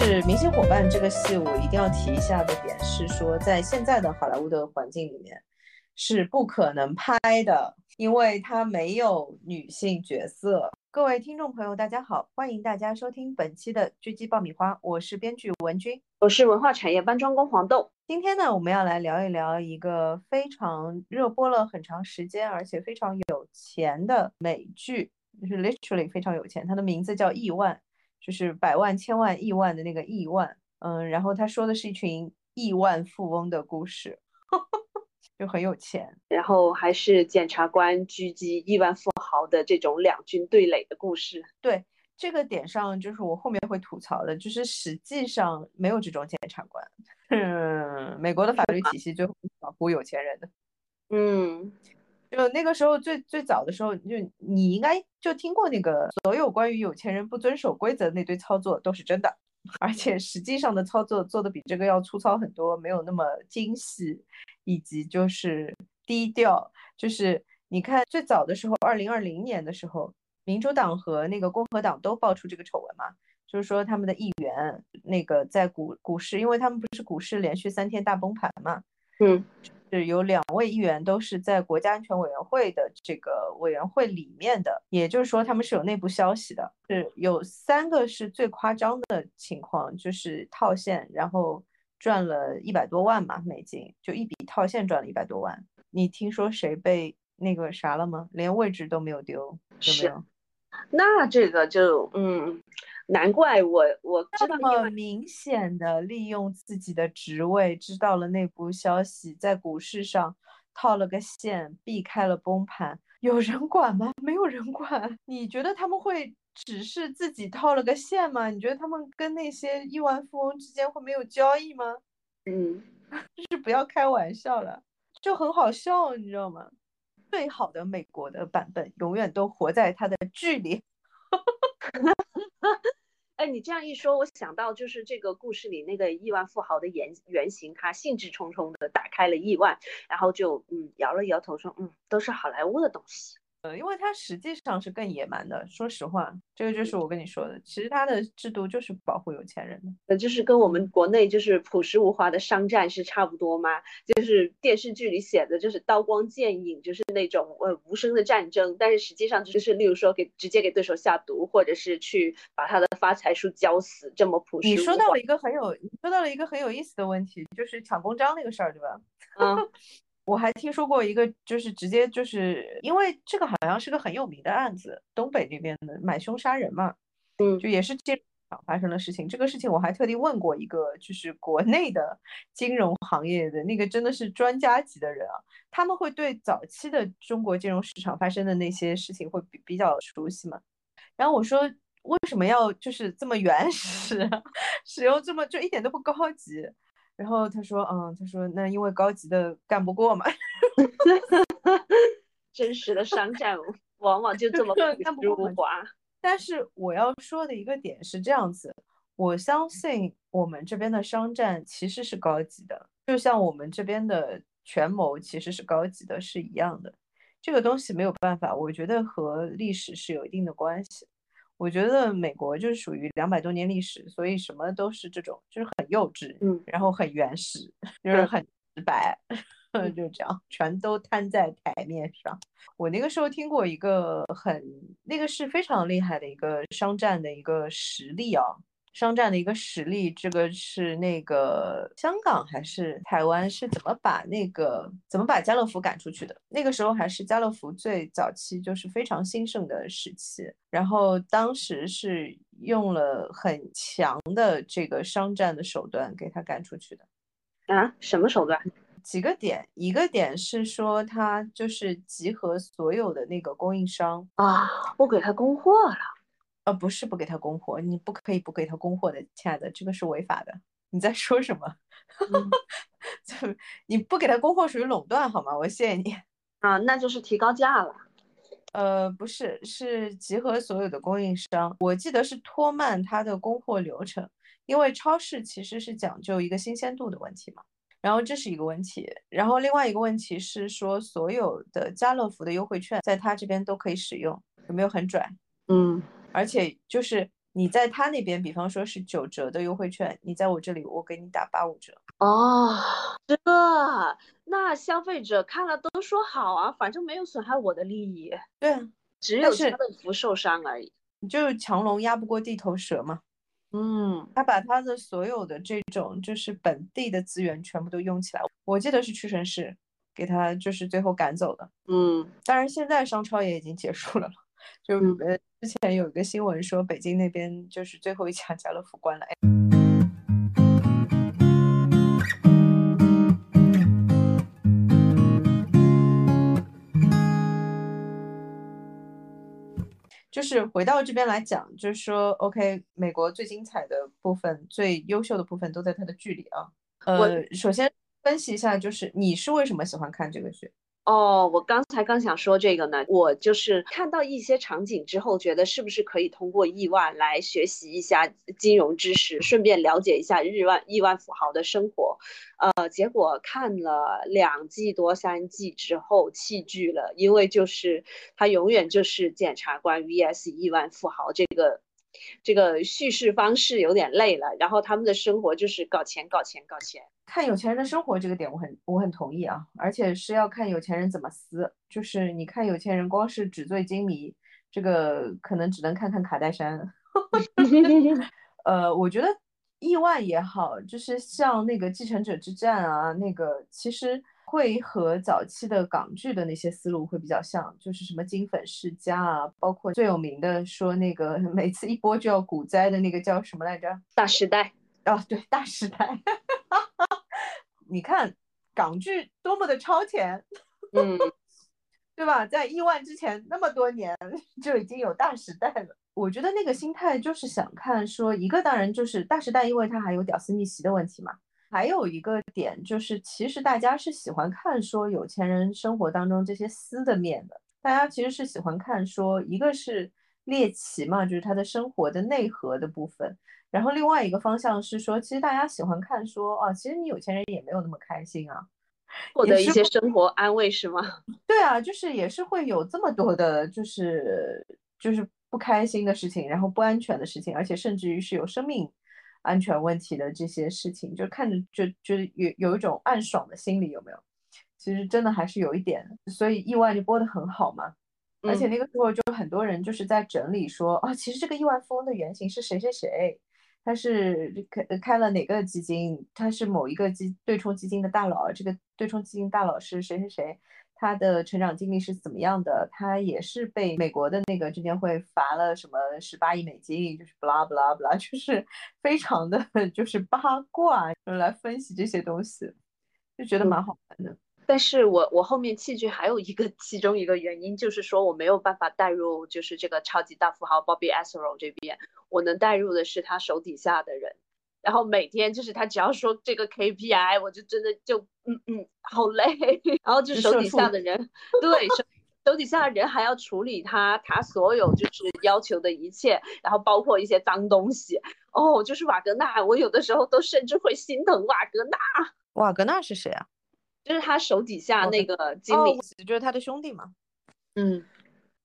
就是《明星伙伴》这个戏，我一定要提一下的点是说，在现在的好莱坞的环境里面是不可能拍的，因为它没有女性角色。各位听众朋友，大家好，欢迎大家收听本期的狙击爆米花，我是编剧文君，我是文化产业搬砖工黄豆。今天呢，我们要来聊一聊一个非常热播了很长时间，而且非常有钱的美剧，就是 literally 非常有钱，它的名字叫《亿万》。就是百万、千万、亿万的那个亿万，嗯，然后他说的是一群亿万富翁的故事，就很有钱，然后还是检察官狙击亿万富豪的这种两军对垒的故事。对这个点上，就是我后面会吐槽的，就是实际上没有这种检察官，嗯，美国的法律体系最后保护有钱人的，嗯。就那个时候最最早的时候，就你应该就听过那个所有关于有钱人不遵守规则那堆操作都是真的，而且实际上的操作做的比这个要粗糙很多，没有那么精细，以及就是低调。就是你看最早的时候，二零二零年的时候，民主党和那个共和党都爆出这个丑闻嘛，就是说他们的议员那个在股股市，因为他们不是股市连续三天大崩盘嘛，嗯。是有两位议员都是在国家安全委员会的这个委员会里面的，也就是说他们是有内部消息的。是有三个是最夸张的情况，就是套现，然后赚了一百多万嘛美金，就一笔套现赚了一百多万。你听说谁被那个啥了吗？连位置都没有丢，有没有？那这个就嗯。难怪我我知道那么明显的利用自己的职位，知道了内部消息，在股市上套了个线，避开了崩盘，有人管吗？没有人管。你觉得他们会只是自己套了个线吗？你觉得他们跟那些亿万富翁之间会没有交易吗？嗯，就是不要开玩笑了，就很好笑，你知道吗？最好的美国的版本永远都活在他的剧里。哎，你这样一说，我想到就是这个故事里那个亿万富豪的原原型，他兴致冲冲的打开了亿万，然后就嗯摇了摇头说，嗯，都是好莱坞的东西。呃，因为它实际上是更野蛮的。说实话，这个就是我跟你说的，其实它的制度就是保护有钱人的，呃，就是跟我们国内就是朴实无华的商战是差不多吗？就是电视剧里写的，就是刀光剑影，就是那种呃无声的战争，但是实际上就是例如说给直接给对手下毒，或者是去把他的发财树浇死，这么朴实。你说到了一个很有，你说到了一个很有意思的问题，就是抢公章那个事儿，对吧？嗯。我还听说过一个，就是直接就是因为这个好像是个很有名的案子，东北那边的买凶杀人嘛，嗯，就也是金融场发生的事情。这个事情我还特地问过一个，就是国内的金融行业的那个真的是专家级的人啊，他们会对早期的中国金融市场发生的那些事情会比比较熟悉嘛。然后我说为什么要就是这么原 始，使用这么就一点都不高级？然后他说，嗯，他说那因为高级的干不过嘛，真实的商战往往就这么朴实无华。但是我要说的一个点是这样子，我相信我们这边的商战其实是高级的，就像我们这边的权谋其实是高级的，是一样的。这个东西没有办法，我觉得和历史是有一定的关系。我觉得美国就是属于两百多年历史，所以什么都是这种，就是很幼稚，嗯，然后很原始，就是很直白，嗯就这样，全都摊在台面上。我那个时候听过一个很，那个是非常厉害的一个商战的一个实例啊。商战的一个实例，这个是那个香港还是台湾是怎么把那个怎么把家乐福赶出去的？那个时候还是家乐福最早期，就是非常兴盛的时期。然后当时是用了很强的这个商战的手段给他赶出去的。啊？什么手段？几个点，一个点是说他就是集合所有的那个供应商啊，我给他供货了。呃，不是不给他供货，你不可以不给他供货的，亲爱的，这个是违法的。你在说什么？就你不给他供货属于垄断，好吗？我谢谢你啊，那就是提高价了。呃，不是，是集合所有的供应商，我记得是拖慢他的供货流程，因为超市其实是讲究一个新鲜度的问题嘛。然后这是一个问题，然后另外一个问题是说，所有的家乐福的优惠券在他这边都可以使用，有没有很拽？嗯。而且就是你在他那边，比方说是九折的优惠券，你在我这里我给你打八五折。哦，这那消费者看了都说好啊，反正没有损害我的利益。对啊，只有他的福受伤而已。就是强龙压不过地头蛇嘛。嗯，他把他的所有的这种就是本地的资源全部都用起来，我记得是屈臣氏给他就是最后赶走的。嗯，当然现在商超也已经结束了就呃之前有一个新闻说北京那边就是最后一家家乐福关了。就是回到这边来讲，就是说，OK，美国最精彩的部分、最优秀的部分都在它的剧里啊。呃，首先分析一下，就是你是为什么喜欢看这个剧？哦，我刚才刚想说这个呢，我就是看到一些场景之后，觉得是不是可以通过亿万来学习一下金融知识，顺便了解一下日万亿万富豪的生活。呃，结果看了两季多三季之后弃剧了，因为就是他永远就是检察官 vs 亿万富豪这个。这个叙事方式有点累了，然后他们的生活就是搞钱、搞钱、搞钱。看有钱人的生活这个点，我很我很同意啊，而且是要看有钱人怎么撕。就是你看有钱人光是纸醉金迷，这个可能只能看看卡戴珊。呃，我觉得亿万也好，就是像那个继承者之战啊，那个其实。会和早期的港剧的那些思路会比较像，就是什么金粉世家啊，包括最有名的说那个每次一播就要股灾的那个叫什么来着？大时代啊，对，大时代。你看港剧多么的超前，嗯，对吧？在亿万之前那么多年 就已经有大时代了。我觉得那个心态就是想看说一个，当然就是大时代，因为它还有屌丝逆袭的问题嘛。还有一个点就是，其实大家是喜欢看说有钱人生活当中这些私的面的。大家其实是喜欢看说，一个是猎奇嘛，就是他的生活的内核的部分。然后另外一个方向是说，其实大家喜欢看说，哦，其实你有钱人也没有那么开心啊，获得一些生活安慰是吗？对啊，就是也是会有这么多的，就是就是不开心的事情，然后不安全的事情，而且甚至于是有生命。安全问题的这些事情，就看着就就有有一种暗爽的心理，有没有？其实真的还是有一点，所以意外就播的很好嘛。而且那个时候就很多人就是在整理说啊，其实这个亿万富翁的原型是谁谁谁，他是开开了哪个基金，他是某一个基对冲基金的大佬，这个对冲基金大佬是谁谁谁。他的成长经历是怎么样的？他也是被美国的那个证监会罚了什么十八亿美金，就是不拉不拉不拉，就是 非常的 就是八卦来分析这些东西，就觉得蛮好玩的。但是我我后面弃剧还有一个其中一个原因就是说我没有办法带入，就是这个超级大富豪 Bobby Asaro 这边，我能带入的是他手底下的人。然后每天就是他只要说这个 KPI，我就真的就嗯嗯好累。然后就手底下的人，对手手底下的人还要处理他他所有就是要求的一切，然后包括一些脏东西。哦，就是瓦格纳，我有的时候都甚至会心疼瓦格纳。瓦格纳是谁啊？就是他手底下那个经理，就是他的兄弟嘛。嗯。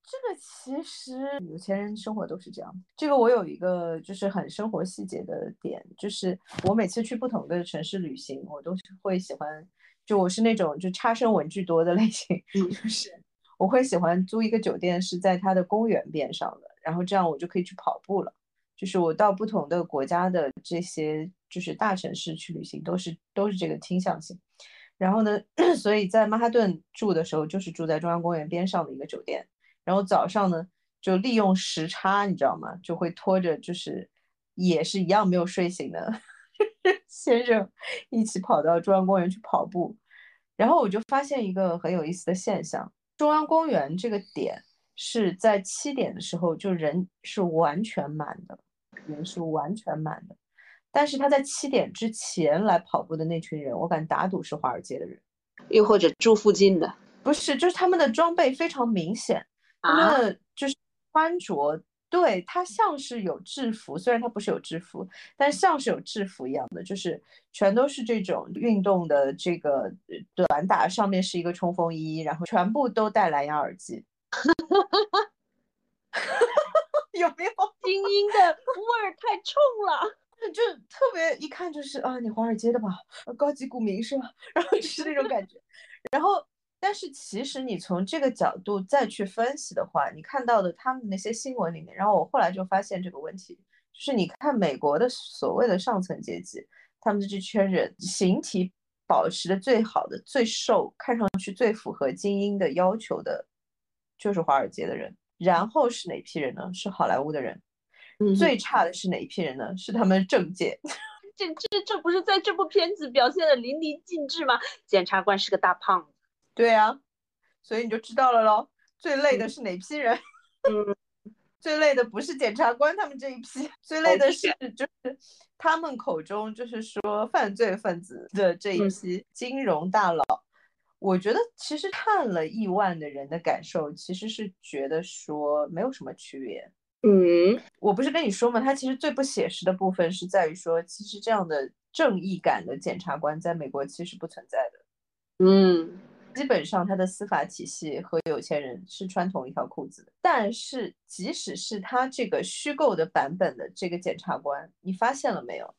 这个其实有钱人生活都是这样。这个我有一个就是很生活细节的点，就是我每次去不同的城市旅行，我都是会喜欢，就我是那种就差生文具多的类型，就是我会喜欢租一个酒店是在它的公园边上的，然后这样我就可以去跑步了。就是我到不同的国家的这些就是大城市去旅行，都是都是这个倾向性。然后呢，所以在曼哈顿住的时候，就是住在中央公园边上的一个酒店。然后早上呢，就利用时差，你知道吗？就会拖着，就是也是一样没有睡醒的 先生一起跑到中央公园去跑步。然后我就发现一个很有意思的现象：中央公园这个点是在七点的时候就人是完全满的，人是完全满的。但是他在七点之前来跑步的那群人，我敢打赌是华尔街的人，又或者住附近的，不是，就是他们的装备非常明显。他们就是穿着，对他像是有制服，虽然他不是有制服，但像是有制服一样的，就是全都是这种运动的这个短打，上面是一个冲锋衣，然后全部都戴蓝牙耳机 有没有？精英的味儿太冲了。就特别一看就是啊，你华尔街的吧，高级股民是吧？然后就是那种感觉。然后，但是其实你从这个角度再去分析的话，你看到的他们那些新闻里面，然后我后来就发现这个问题，就是你看美国的所谓的上层阶级，他们的这圈人形体保持的最好的、最瘦、看上去最符合精英的要求的，就是华尔街的人。然后是哪批人呢？是好莱坞的人。最差的是哪一批人呢？是他们政界。这这这不是在这部片子表现的淋漓尽致吗？检察官是个大胖子。对啊，所以你就知道了喽。最累的是哪批人？嗯，最累的不是检察官他们这一批，最累的是就是他们口中就是说犯罪分子的这一批金融大佬。我觉得其实看了亿万的人的感受，其实是觉得说没有什么区别。嗯，我不是跟你说吗？他其实最不写实的部分是在于说，其实这样的正义感的检察官在美国其实不存在的。嗯，基本上他的司法体系和有钱人是穿同一条裤子的。但是即使是他这个虚构的版本的这个检察官，你发现了没有？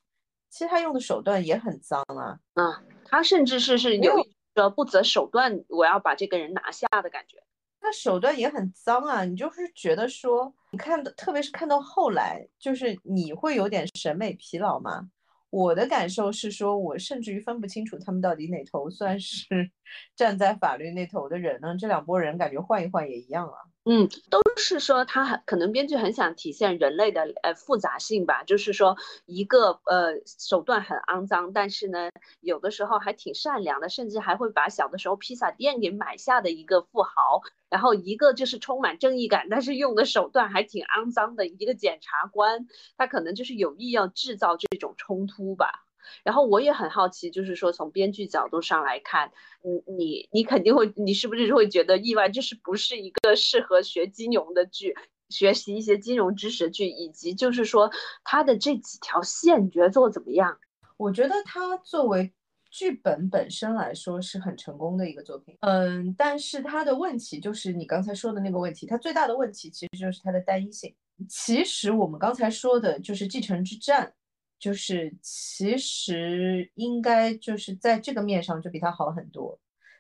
其实他用的手段也很脏啊。啊，他甚至是是有一个不择手段，我要把这个人拿下的感觉。他手段也很脏啊，你就是觉得说，你看，特别是看到后来，就是你会有点审美疲劳吗？我的感受是说，我甚至于分不清楚他们到底哪头算是 站在法律那头的人呢？这两拨人感觉换一换也一样啊。嗯，都是说他很可能编剧很想体现人类的呃复杂性吧，就是说一个呃手段很肮脏，但是呢有的时候还挺善良的，甚至还会把小的时候披萨店给买下的一个富豪，然后一个就是充满正义感，但是用的手段还挺肮脏的一个检察官，他可能就是有意要制造这种冲突吧。然后我也很好奇，就是说从编剧角度上来看，你你你肯定会，你是不是会觉得意外？这是不是一个适合学金融的剧，学习一些金融知识剧？以及就是说它的这几条线，你觉得做怎么样？我觉得它作为剧本本身来说是很成功的一个作品。嗯，但是它的问题就是你刚才说的那个问题，它最大的问题其实就是它的单一性。其实我们刚才说的就是继承之战。就是其实应该就是在这个面上就比它好很多，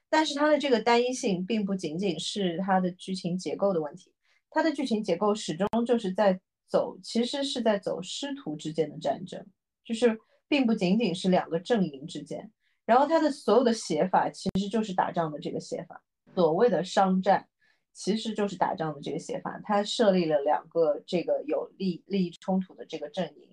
但是它的这个单一性并不仅仅是它的剧情结构的问题，它的剧情结构始终就是在走，其实是在走师徒之间的战争，就是并不仅仅是两个阵营之间，然后它的所有的写法其实就是打仗的这个写法，所谓的商战其实就是打仗的这个写法，它设立了两个这个有利利益冲突的这个阵营。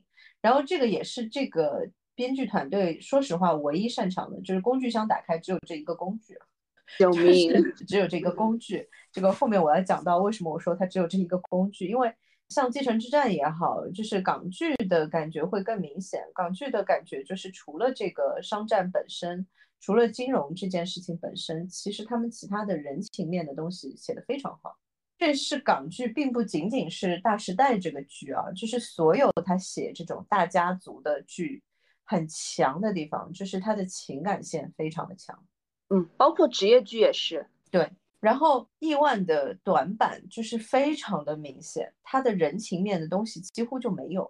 然后这个也是这个编剧团队，说实话，唯一擅长的就是工具箱打开，只有这一个工具，救 命，只有这个工具。这个后面我要讲到为什么我说它只有这一个工具，因为像《继承之战》也好，就是港剧的感觉会更明显。港剧的感觉就是除了这个商战本身，除了金融这件事情本身，其实他们其他的人情面的东西写得非常好。这是港剧，并不仅仅是《大时代》这个剧啊，就是所有他写这种大家族的剧很强的地方，就是他的情感线非常的强。嗯，包括职业剧也是。对，然后亿万的短板就是非常的明显，他的人情面的东西几乎就没有，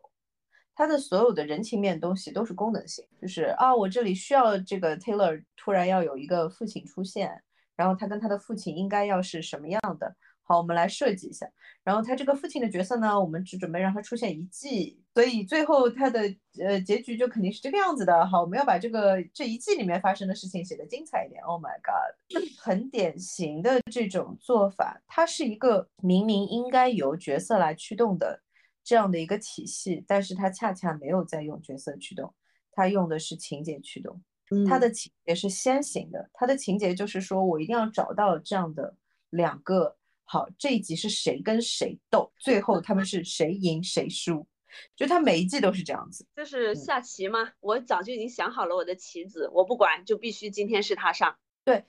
他的所有的人情面东西都是功能性，就是啊，我这里需要这个 Taylor 突然要有一个父亲出现，然后他跟他的父亲应该要是什么样的。好，我们来设计一下。然后他这个父亲的角色呢，我们只准备让他出现一季，所以最后他的呃结局就肯定是这个样子的。好，我们要把这个这一季里面发生的事情写得精彩一点。Oh my god，很典型的这种做法，它是一个明明应该由角色来驱动的这样的一个体系，但是它恰恰没有在用角色驱动，它用的是情节驱动。它的情节是先行的，它的情节就是说我一定要找到这样的两个。好，这一集是谁跟谁斗，最后他们是谁赢谁输，就他每一季都是这样子，就是下棋吗？我早就已经想好了我的棋子，我不管，就必须今天是他上。对。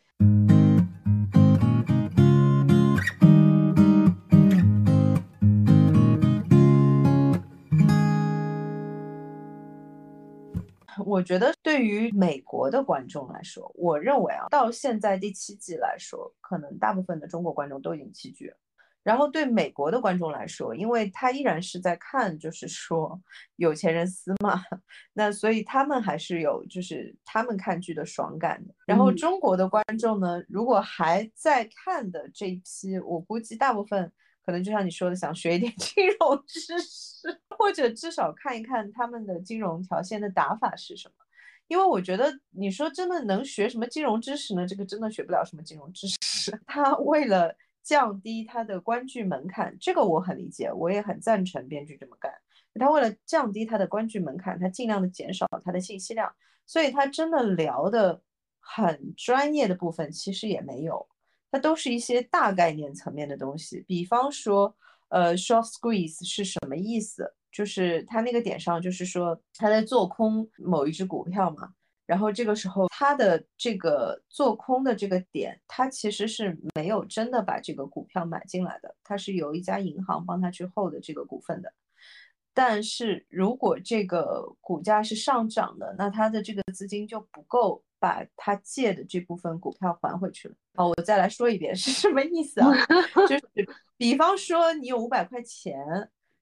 我觉得对于美国的观众来说，我认为啊，到现在第七季来说，可能大部分的中国观众都已经弃剧了，然后对美国的观众来说，因为他依然是在看，就是说有钱人撕嘛，那所以他们还是有就是他们看剧的爽感的。然后中国的观众呢，如果还在看的这一批，我估计大部分可能就像你说的，想学一点 金融知识，或者至少看一看他们的金融条线的打法是什么。因为我觉得你说真的能学什么金融知识呢？这个真的学不了什么金融知识。他为了降低他的观剧门槛，这个我很理解，我也很赞成编剧这么干。他为了降低他的观剧门槛，他尽量的减少他的信息量，所以他真的聊的很专业的部分其实也没有，他都是一些大概念层面的东西。比方说，呃，short squeeze 是什么意思？就是他那个点上，就是说他在做空某一只股票嘛，然后这个时候他的这个做空的这个点，他其实是没有真的把这个股票买进来的，他是由一家银行帮他去 hold 这个股份的。但是如果这个股价是上涨的，那他的这个资金就不够把他借的这部分股票还回去了。好，我再来说一遍是什么意思啊？就是比方说你有五百块钱。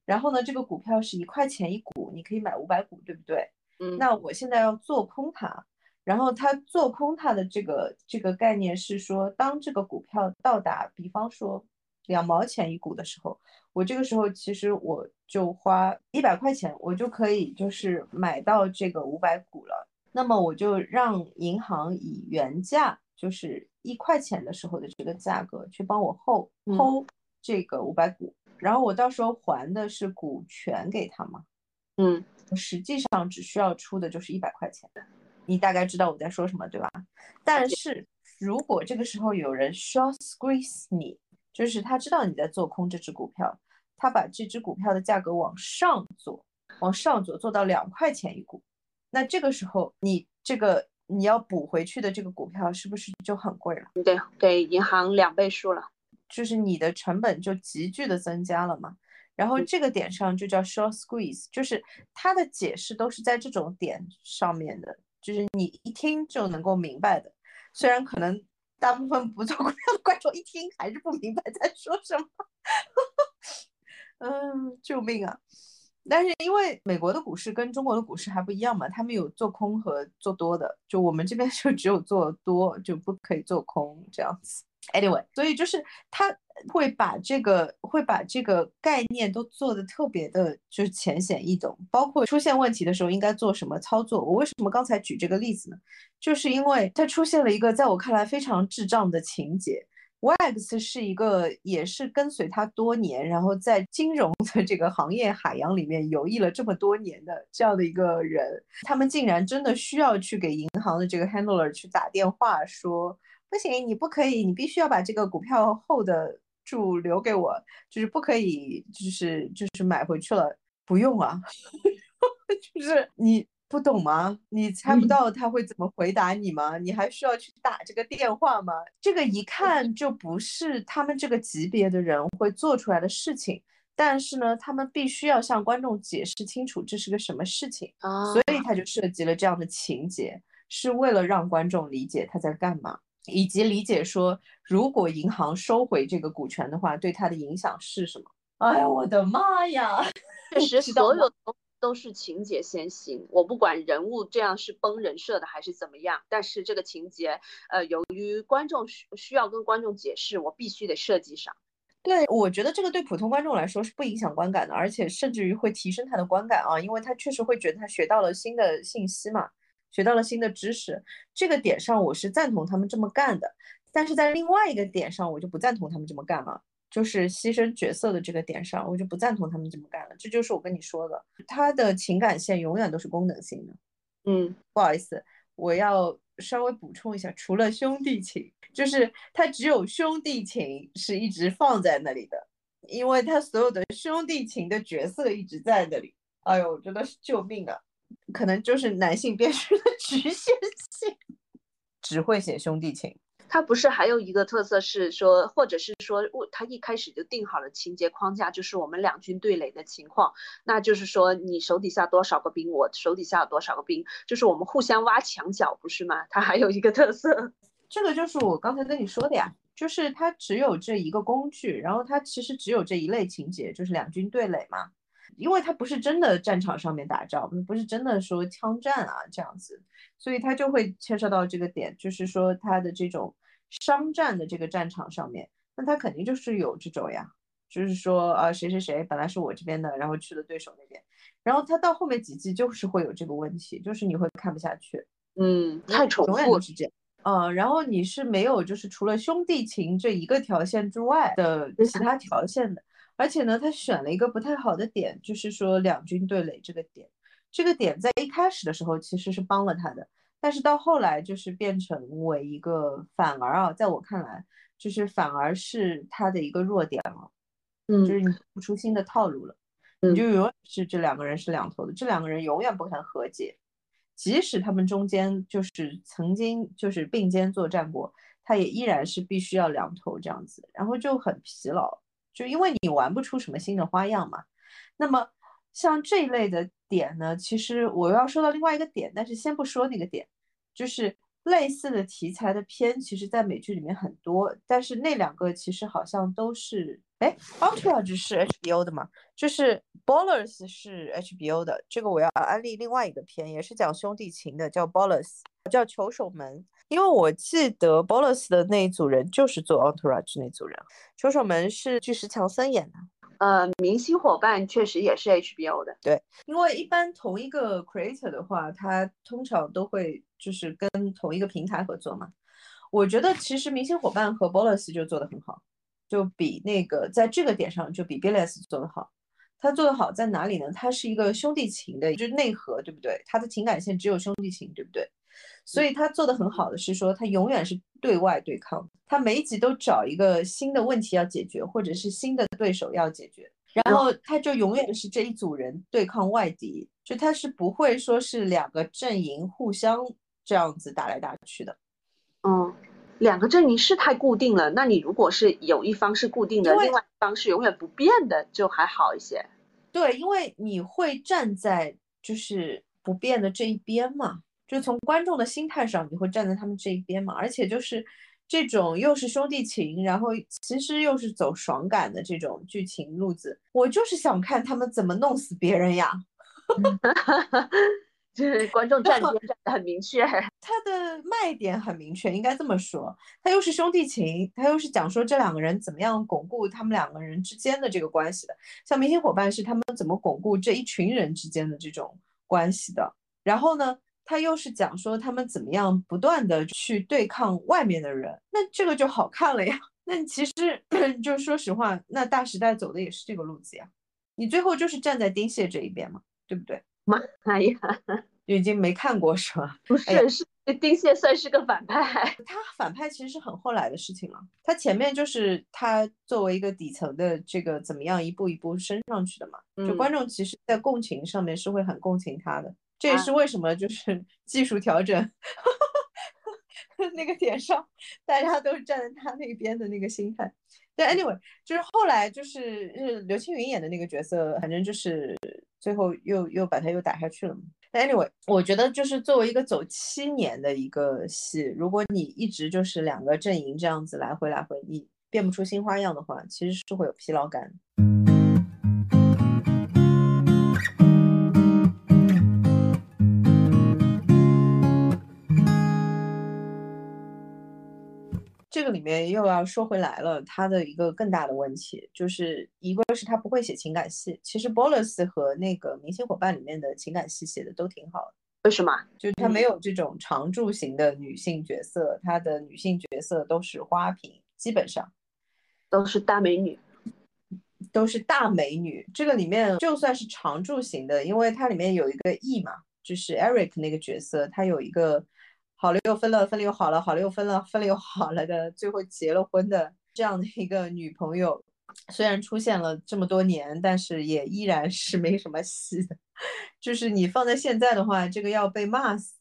然后呢，这个股票是一块钱一股，你可以买五百股，对不对？嗯。那我现在要做空它，然后它做空它的这个这个概念是说，当这个股票到达，比方说两毛钱一股的时候，我这个时候其实我就花一百块钱，我就可以就是买到这个五百股了。那么我就让银行以原价，就是一块钱的时候的这个价格去帮我 hold hold 这个五百股。然后我到时候还的是股权给他嘛？嗯，实际上只需要出的就是一百块钱，你大概知道我在说什么对吧？但是如果这个时候有人 short squeeze 你，就是他知道你在做空这只股票，他把这只股票的价格往上做，往上做，做到两块钱一股，那这个时候你这个你要补回去的这个股票是不是就很贵了？对，给银行两倍数了。就是你的成本就急剧的增加了嘛，然后这个点上就叫 short squeeze，就是它的解释都是在这种点上面的，就是你一听就能够明白的。虽然可能大部分不做股票的观众一听还是不明白在说什么，嗯，救命啊！但是因为美国的股市跟中国的股市还不一样嘛，他们有做空和做多的，就我们这边 就只有做多，就不可以做空这样子。Anyway，所以就是他会把这个会把这个概念都做的特别的，就是浅显易懂。包括出现问题的时候应该做什么操作。我为什么刚才举这个例子呢？就是因为它出现了一个在我看来非常智障的情节。Wags 是一个也是跟随他多年，然后在金融的这个行业海洋里面游弋了这么多年的这样的一个人，他们竟然真的需要去给银行的这个 handler 去打电话说。不行，你不可以，你必须要把这个股票后的注留给我，就是不可以，就是就是买回去了，不用啊，就是你不懂吗？你猜不到他会怎么回答你吗？你还需要去打这个电话吗？这个一看就不是他们这个级别的人会做出来的事情，但是呢，他们必须要向观众解释清楚这是个什么事情啊，所以他就设计了这样的情节，是为了让观众理解他在干嘛。以及理解说，如果银行收回这个股权的话，对他的影响是什么？哎呀，我的妈呀！确实，所有都是情节先行。我不管人物这样是崩人设的还是怎么样，但是这个情节，呃，由于观众需需要跟观众解释，我必须得设计上。对，我觉得这个对普通观众来说是不影响观感的，而且甚至于会提升他的观感啊，因为他确实会觉得他学到了新的信息嘛。学到了新的知识，这个点上我是赞同他们这么干的，但是在另外一个点上我就不赞同他们这么干了，就是牺牲角色的这个点上，我就不赞同他们这么干了。这就是我跟你说的，他的情感线永远都是功能性的。嗯，不好意思，我要稍微补充一下，除了兄弟情，就是他只有兄弟情是一直放在那里的，因为他所有的兄弟情的角色一直在那里。哎呦，真的是救命啊！可能就是男性编剧的局限性，只会写兄弟情。他不是还有一个特色是说，或者是说，他一开始就定好了情节框架，就是我们两军对垒的情况。那就是说，你手底下多少个兵，我手底下有多少个兵，就是我们互相挖墙脚，不是吗？他还有一个特色，这个就是我刚才跟你说的呀。就是它只有这一个工具，然后它其实只有这一类情节，就是两军对垒嘛。因为它不是真的战场上面打仗，不是真的说枪战啊这样子，所以它就会牵涉到这个点，就是说它的这种商战的这个战场上面，那他肯定就是有这种呀，就是说啊谁谁谁本来是我这边的，然后去了对手那边，然后他到后面几季就是会有这个问题，就是你会看不下去，嗯，太重永远是这样。嗯，然后你是没有就是除了兄弟情这一个条线之外的其他条线的。而且呢，他选了一个不太好的点，就是说两军对垒这个点，这个点在一开始的时候其实是帮了他的，但是到后来就是变成为一个反而啊，在我看来就是反而是他的一个弱点了，嗯，就是你不出新的套路了，你就永远是这两个人是两头的，这两个人永远不肯和解，即使他们中间就是曾经就是并肩作战过，他也依然是必须要两头这样子，然后就很疲劳。就因为你玩不出什么新的花样嘛，那么像这一类的点呢，其实我要说到另外一个点，但是先不说那个点，就是类似的题材的片，其实在美剧里面很多，但是那两个其实好像都是，哎，Entourage 是 HBO 的嘛，就是 Ballers 是 HBO 的，这个我要安利另外一个片，也是讲兄弟情的，叫 Ballers，叫球手们。因为我记得 Bolos 的那一组人就是做 Entourage 那组人，球手们是巨石强森演的。呃，明星伙伴确实也是 HBO 的。对，因为一般同一个 creator 的话，他通常都会就是跟同一个平台合作嘛。我觉得其实明星伙伴和 Bolus 就做得很好，就比那个在这个点上就比 Billies 做得好。他做得好在哪里呢？他是一个兄弟情的，就是内核，对不对？他的情感线只有兄弟情，对不对？所以他做的很好的是说，他永远是对外对抗，他每一集都找一个新的问题要解决，或者是新的对手要解决，然后他就永远是这一组人对抗外敌，就他是不会说是两个阵营互相这样子打来打去的。嗯，两个阵营是太固定了，那你如果是有一方是固定的，另外一方是永远不变的，就还好一些。对，因为你会站在就是不变的这一边嘛。就从观众的心态上，你会站在他们这一边嘛？而且就是这种又是兄弟情，然后其实又是走爽感的这种剧情路子，我就是想看他们怎么弄死别人呀！就是观众站边站的很明确，他的卖点很明确，应该这么说，他又是兄弟情，他又是讲说这两个人怎么样巩固他们两个人之间的这个关系的，像明星伙伴是他们怎么巩固这一群人之间的这种关系的，然后呢？他又是讲说他们怎么样不断的去对抗外面的人，那这个就好看了呀。那其实就说实话，那大时代走的也是这个路子呀。你最后就是站在丁蟹这一边嘛，对不对？妈呀，已经没看过是吧？不是，是丁蟹算是个反派。他 反派其实是很后来的事情了。他前面就是他作为一个底层的这个怎么样一步一步升上去的嘛。就观众其实，在共情上面是会很共情他的。这也是为什么就是 技术调整 那个点上，大家都是站在他那边的那个心态。对，anyway，就是后来就是是刘青云演的那个角色，反正就是最后又又把他又打下去了嘛。anyway，我觉得就是作为一个走七年的一个戏，如果你一直就是两个阵营这样子来回来回，你变不出新花样的话，其实是会有疲劳感。这个里面又要说回来了，他的一个更大的问题就是一个是他不会写情感戏。其实 Bolus 和那个明星伙伴里面的情感戏写的都挺好的。为什么？就是他没有这种常驻型的女性角色，他的女性角色都是花瓶，基本上都是大美女，都是大美女。这个里面就算是常驻型的，因为它里面有一个 E 嘛，就是 Eric 那个角色，他有一个。好了又分了，分了又好了，好了又分了，分了又好了的，最后结了婚的这样的一个女朋友，虽然出现了这么多年，但是也依然是没什么戏的。就是你放在现在的话，这个要被骂死，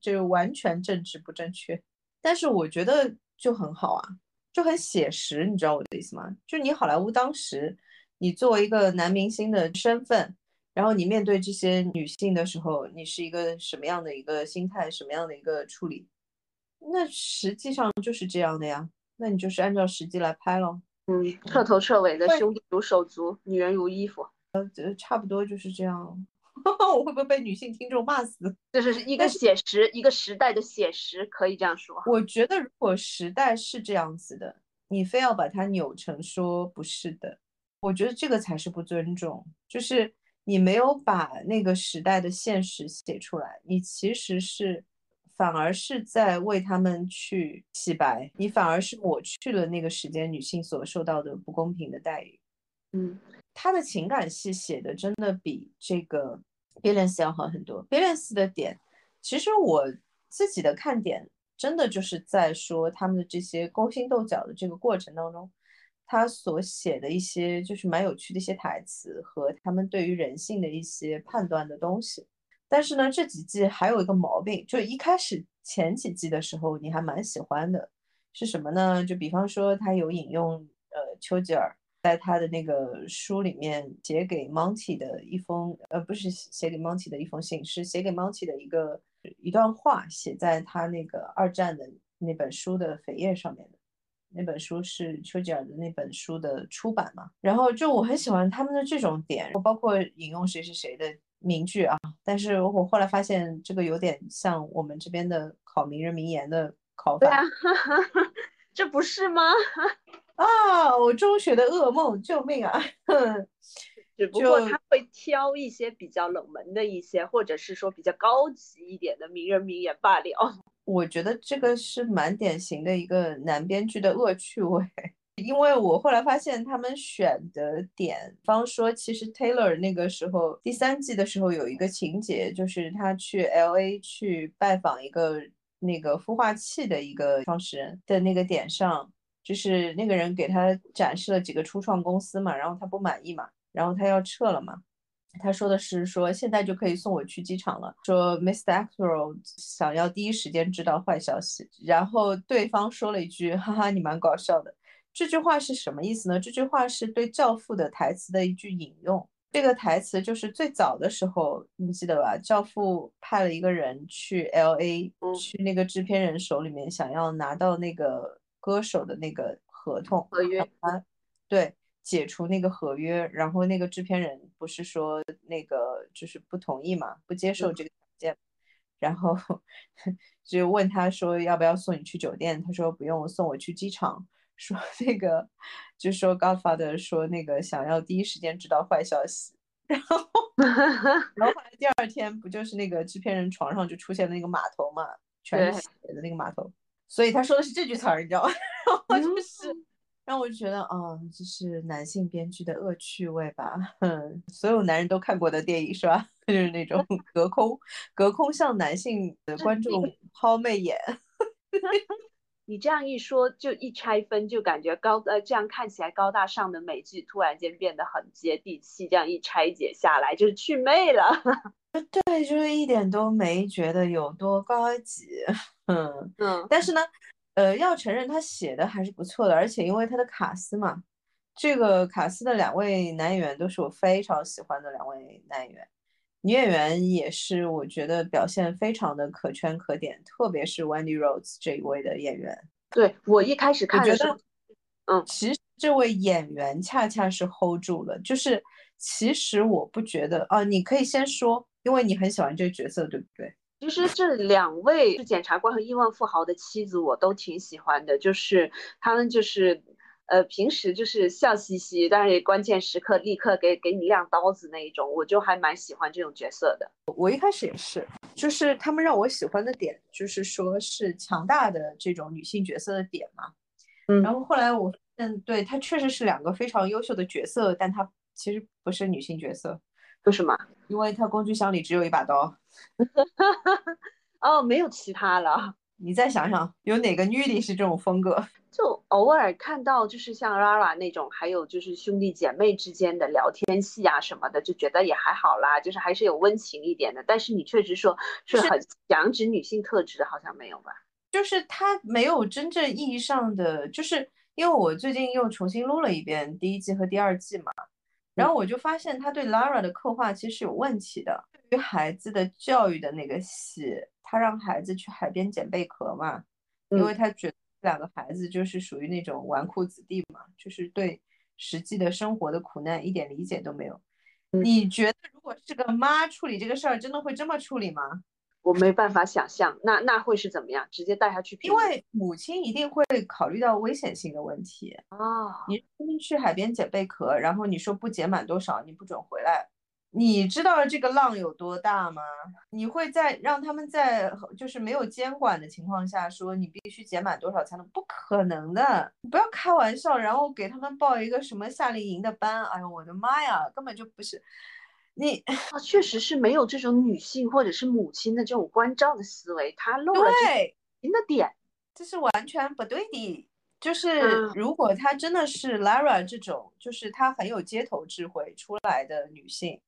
这完全政治不正确。但是我觉得就很好啊，就很写实，你知道我的意思吗？就你好莱坞当时，你作为一个男明星的身份。然后你面对这些女性的时候，你是一个什么样的一个心态，什么样的一个处理？那实际上就是这样的呀。那你就是按照实际来拍咯。嗯，彻头彻尾的兄弟如手足，女人如衣服，呃，差不多就是这样。我会不会被女性听众骂死？这是一个写实，一个时代的写实，可以这样说。我觉得如果时代是这样子的，你非要把它扭成说不是的，我觉得这个才是不尊重。就是你没有把那个时代的现实写出来，你其实是反而是在为他们去洗白，你反而是抹去了那个时间女性所受到的不公平的待遇。嗯。他的情感戏写的真的比这个 Balance 要好很多。Balance 的点，其实我自己的看点，真的就是在说他们的这些勾心斗角的这个过程当中，他所写的一些就是蛮有趣的一些台词和他们对于人性的一些判断的东西。但是呢，这几季还有一个毛病，就一开始前几季的时候你还蛮喜欢的，是什么呢？就比方说他有引用呃丘吉尔。在他的那个书里面写给 Monty 的一封，呃，不是写给 Monty 的一封信，是写给 Monty 的一个一段话，写在他那个二战的那本书的扉页上面的。那本书是丘吉尔的那本书的出版嘛？然后就我很喜欢他们的这种点，包括引用谁谁谁的名句啊。但是我后来发现这个有点像我们这边的考名人名言的考法。对啊，这不是吗？啊，我中学的噩梦，救命啊！只不过他会挑一些比较冷门的一些，或者是说比较高级一点的名人名言罢了。我觉得这个是蛮典型的一个男编剧的恶趣味，因为我后来发现他们选的点，方说其实 Taylor 那个时候第三季的时候有一个情节，就是他去 LA 去拜访一个那个孵化器的一个创始人的那个点上。就是那个人给他展示了几个初创公司嘛，然后他不满意嘛，然后他要撤了嘛。他说的是说现在就可以送我去机场了。说 Mr. Axel 想要第一时间知道坏消息。然后对方说了一句：“哈哈，你蛮搞笑的。”这句话是什么意思呢？这句话是对《教父》的台词的一句引用。这个台词就是最早的时候，你记得吧？《教父》派了一个人去 LA，去那个制片人手里面，想要拿到那个。歌手的那个合同合约啊，对，解除那个合约，然后那个制片人不是说那个就是不同意嘛，不接受这个条件，然后 就问他说要不要送你去酒店，他说不用，送我去机场。说 那个就说 Godfather 说那个想要第一时间知道坏消息，然后 然后后来第二天不就是那个制片人床上就出现了那个码头嘛，全是血的那个码头。所以他说的是这句词儿，你知道吗？然后就是让我就觉得，哦，这是男性编剧的恶趣味吧？哼，所有男人都看过的电影是吧？就是那种 隔空隔空向男性的观众 抛媚眼。你这样一说，就一拆分，就感觉高呃，这样看起来高大上的美剧突然间变得很接地气。这样一拆解下来，就是去魅了。对，就是一点都没觉得有多高级。嗯嗯，但是呢，呃，要承认他写的还是不错的，而且因为他的卡斯嘛，这个卡斯的两位男演员都是我非常喜欢的两位男演员，女演员也是我觉得表现非常的可圈可点，特别是 Wendy Rhodes 这一位的演员。对我一开始看的时候，嗯，其实这位演员恰恰是 hold 住了，就是其实我不觉得啊，你可以先说，因为你很喜欢这个角色，对不对？其实这两位是检察官和亿万富豪的妻子，我都挺喜欢的。就是他们就是，呃，平时就是笑嘻嘻，但是关键时刻立刻给给你亮刀子那一种，我就还蛮喜欢这种角色的。我一开始也是，就是他们让我喜欢的点，就是说是强大的这种女性角色的点嘛。嗯。然后后来我，嗯，对她确实是两个非常优秀的角色，但她其实不是女性角色。为什么？因为他工具箱里只有一把刀。哦，没有其他了。你再想想，有哪个女的是这种风格？就偶尔看到，就是像 Rara 那种，还有就是兄弟姐妹之间的聊天戏啊什么的，就觉得也还好啦，就是还是有温情一点的。但是你确实说是很强指女性特质的，好像没有吧？就是他没有真正意义上的，就是因为我最近又重新录了一遍第一季和第二季嘛。然后我就发现他对 Lara 的刻画其实是有问题的。对于孩子的教育的那个戏，他让孩子去海边捡贝壳嘛，因为他觉得两个孩子就是属于那种纨绔子弟嘛，就是对实际的生活的苦难一点理解都没有。你觉得如果是个妈处理这个事儿，真的会这么处理吗？我没办法想象，那那会是怎么样？直接带他去？因为母亲一定会考虑到危险性的问题啊。你去海边捡贝壳，然后你说不捡满多少，你不准回来。你知道这个浪有多大吗？你会在让他们在就是没有监管的情况下说你必须捡满多少才能？不可能的，你不要开玩笑。然后给他们报一个什么夏令营的班，哎呦我的妈呀，根本就不是你啊，确实是没有这种女性或者是母亲的这种关照的思维，他漏了您的点，这是完全不对的。就是如果她真的是 Lara 这种，就是她很有街头智慧出来的女性。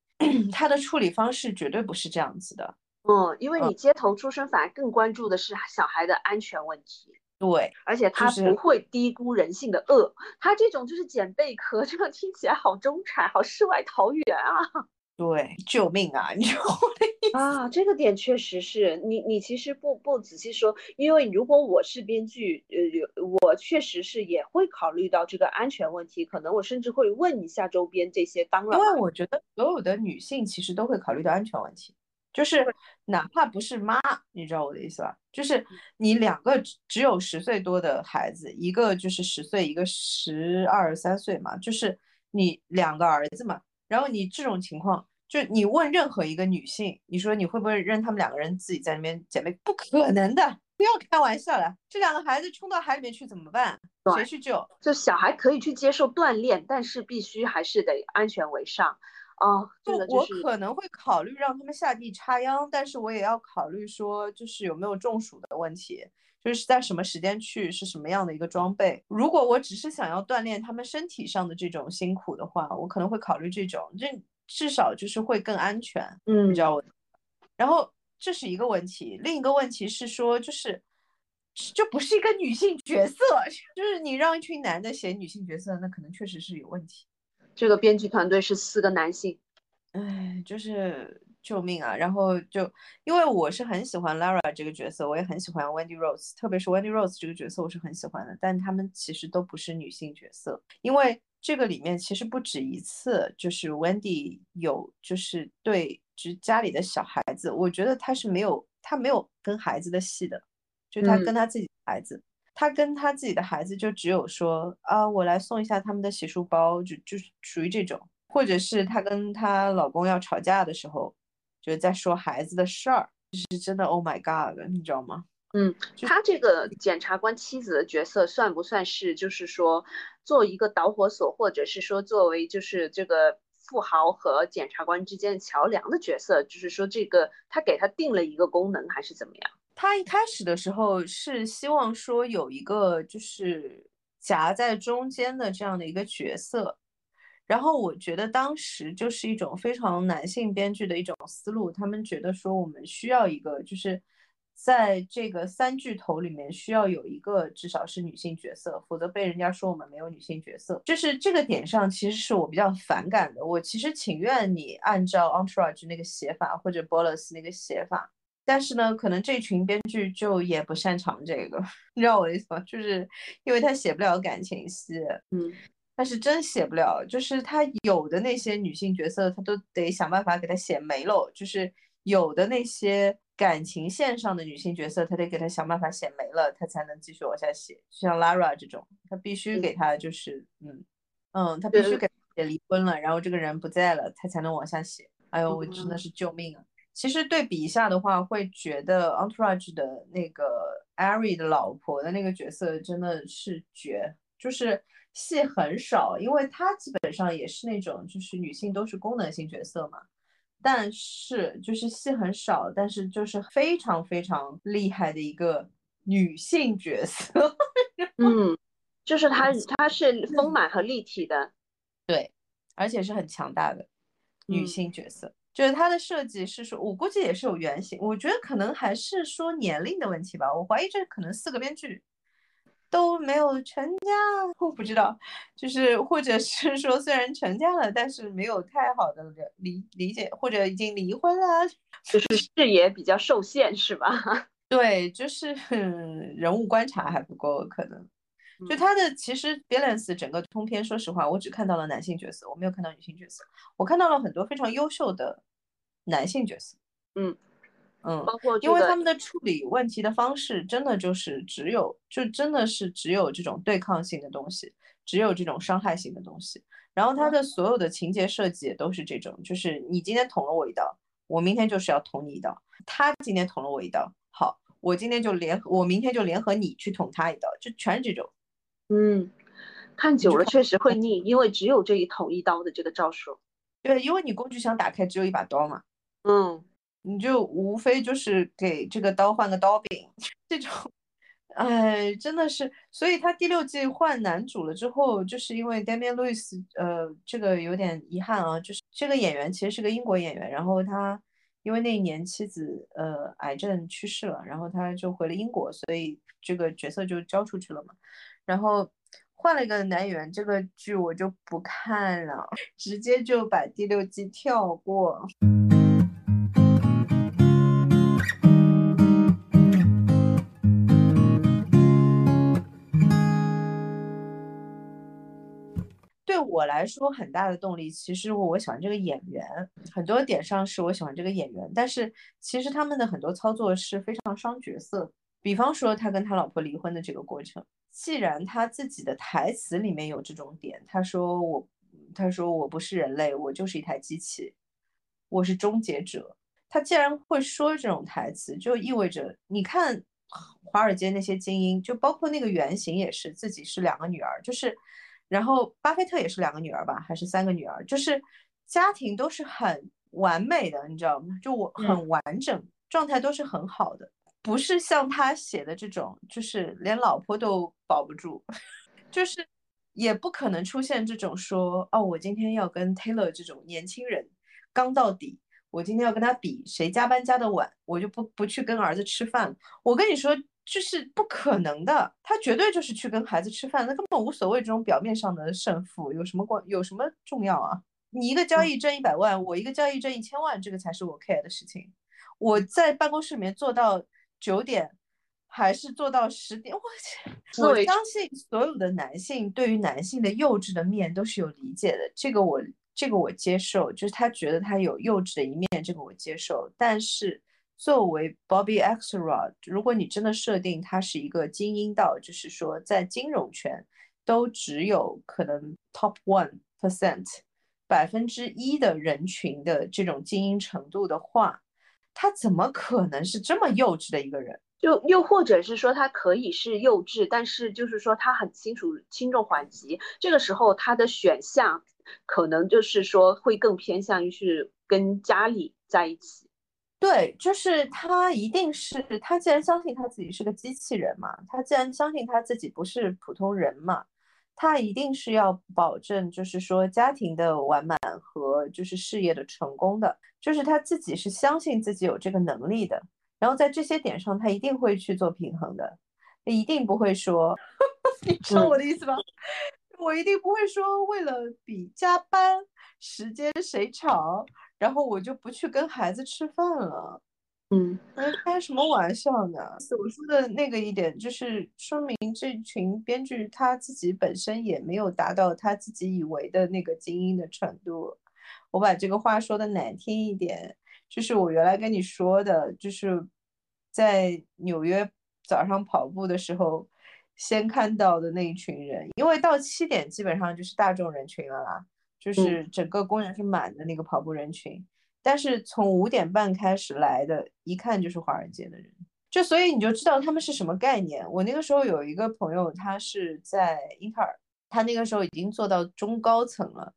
她的处理方式绝对不是这样子的，嗯，因为你街头出身，反而更关注的是小孩的安全问题，对，而且他不会低估人性的恶，他这种就是捡贝壳，这个听起来好中产，好世外桃源啊。对，救命啊！你说 啊，这个点确实是你，你其实不不仔细说，因为如果我是编剧，呃，我确实是也会考虑到这个安全问题，可能我甚至会问一下周边这些。当然，因为我觉得所有的女性其实都会考虑到安全问题，就是哪怕不是妈，你知道我的意思吧？就是你两个只有十岁多的孩子，一个就是十岁，一个十二三岁嘛，就是你两个儿子嘛。然后你这种情况，就你问任何一个女性，你说你会不会让他们两个人自己在那边姐妹？不可能的，不要开玩笑了。这两个孩子冲到海里面去怎么办？谁去救？就小孩可以去接受锻炼，但是必须还是得安全为上。哦，我可能会考虑让他们下地插秧，但是我也要考虑说，就是有没有中暑的问题。就是在什么时间去是什么样的一个装备？如果我只是想要锻炼他们身体上的这种辛苦的话，我可能会考虑这种，这至少就是会更安全。嗯，你知道我。然后这是一个问题，另一个问题是说，就是就不是一个女性角色，就是你让一群男的写女性角色，那可能确实是有问题。这个编剧团队是四个男性，哎，就是。救命啊！然后就因为我是很喜欢 Lara 这个角色，我也很喜欢 Wendy Rose，特别是 Wendy Rose 这个角色，我是很喜欢的。但他们其实都不是女性角色，因为这个里面其实不止一次，就是 Wendy 有就是对，就是家里的小孩子，我觉得她是没有她没有跟孩子的戏的，就她跟她自己的孩子，他跟他自己的孩子就只有说啊，我来送一下他们的洗漱包，就就是属于这种，或者是她跟她老公要吵架的时候。就是在说孩子的事儿，是真的。Oh my god，你知道吗？嗯，他这个检察官妻子的角色算不算是，就是说做一个导火索，或者是说作为就是这个富豪和检察官之间的桥梁的角色？就是说这个他给他定了一个功能，还是怎么样？他一开始的时候是希望说有一个就是夹在中间的这样的一个角色。然后我觉得当时就是一种非常男性编剧的一种思路，他们觉得说我们需要一个，就是在这个三巨头里面需要有一个至少是女性角色，否则被人家说我们没有女性角色。就是这个点上，其实是我比较反感的。我其实情愿你按照 Entourage 那个写法或者 b o l l s 那个写法，但是呢，可能这群编剧就也不擅长这个，你知道我的意思吗？就是因为他写不了感情戏，嗯。但是真写不了，就是他有的那些女性角色，他都得想办法给他写没了。就是有的那些感情线上的女性角色，他得给他想办法写没了，他才能继续往下写。像 Lara 这种，他必须给他就是嗯嗯，他必须给写离婚了，然后这个人不在了，他才能往下写。哎呦，我真的是救命啊！其实对比一下的话，会觉得 Entourage 的那个 Ari 的老婆的那个角色真的是绝，就是。戏很少，因为她基本上也是那种，就是女性都是功能性角色嘛。但是就是戏很少，但是就是非常非常厉害的一个女性角色。嗯，就是她，她是丰满和立体的，对，而且是很强大的女性角色。就是她的设计是说，我估计也是有原型，我觉得可能还是说年龄的问题吧。我怀疑这可能四个编剧。都没有成家，我不知道，就是或者是说虽然成家了，但是没有太好的理理解，或者已经离婚了，就是视野比较受限，是吧？对，就是人物观察还不够，可能。就他的其实 balance 整个通篇，说实话，我只看到了男性角色，我没有看到女性角色，我看到了很多非常优秀的男性角色，嗯嗯，包括因为他们的处理问题的方式，真的就是只有就真的是只有这种对抗性的东西，只有这种伤害性的东西，然后他的所有的情节设计也都是这种，就是你今天捅了我一刀，我明天就是要捅你一刀，他今天捅了我一刀。好，我今天就联合，我明天就联合你去捅他一刀，就全是这种。嗯，看久了确实会腻，因为只有这一捅一刀的这个招数。对，因为你工具箱打开只有一把刀嘛。嗯，你就无非就是给这个刀换个刀柄，这种，哎，真的是。所以他第六季换男主了之后，就是因为 Damian Lewis，呃，这个有点遗憾啊，就是这个演员其实是个英国演员，然后他。因为那一年妻子呃癌症去世了，然后他就回了英国，所以这个角色就交出去了嘛。然后换了一个男演员，这个剧我就不看了，直接就把第六季跳过。我来说，很大的动力其实我喜欢这个演员，很多点上是我喜欢这个演员，但是其实他们的很多操作是非常伤角色。比方说他跟他老婆离婚的这个过程，既然他自己的台词里面有这种点，他说我，他说我不是人类，我就是一台机器，我是终结者。他既然会说这种台词，就意味着你看华尔街那些精英，就包括那个原型也是自己是两个女儿，就是。然后巴菲特也是两个女儿吧，还是三个女儿？就是家庭都是很完美的，你知道吗？就我很完整，状态都是很好的，不是像他写的这种，就是连老婆都保不住，就是也不可能出现这种说哦，我今天要跟 Taylor 这种年轻人刚到底，我今天要跟他比谁加班加的晚，我就不不去跟儿子吃饭。我跟你说。就是不可能的，他绝对就是去跟孩子吃饭，那根本无所谓这种表面上的胜负有什么关有什么重要啊？你一个交易挣一百万，我一个交易挣一千万，这个才是我 care 的事情。我在办公室里面做到九点，还是做到十点？我 去，我相信所有的男性对于男性的幼稚的面都是有理解的，这个我这个我接受，就是他觉得他有幼稚的一面，这个我接受，但是。作为 Bobby Axelrod，如果你真的设定他是一个精英到，就是说在金融圈都只有可能 top one percent 百分之一的人群的这种精英程度的话，他怎么可能是这么幼稚的一个人？就又或者是说他可以是幼稚，但是就是说他很清楚轻重缓急，这个时候他的选项可能就是说会更偏向于是跟家里在一起。对，就是他一定是他，既然相信他自己是个机器人嘛，他既然相信他自己不是普通人嘛，他一定是要保证，就是说家庭的完满和就是事业的成功的，就是他自己是相信自己有这个能力的，然后在这些点上他一定会去做平衡的，一定不会说，你知道我的意思吧？我一定不会说为了比加班时间谁长。然后我就不去跟孩子吃饭了，嗯，开什么玩笑呢？我说的那个一点就是说明这群编剧他自己本身也没有达到他自己以为的那个精英的程度。我把这个话说的难听一点，就是我原来跟你说的，就是在纽约早上跑步的时候先看到的那一群人，因为到七点基本上就是大众人群了啦。就是整个公园是满的那个跑步人群，但是从五点半开始来的，一看就是华尔街的人，就所以你就知道他们是什么概念。我那个时候有一个朋友，他是在英特尔，他那个时候已经做到中高层了。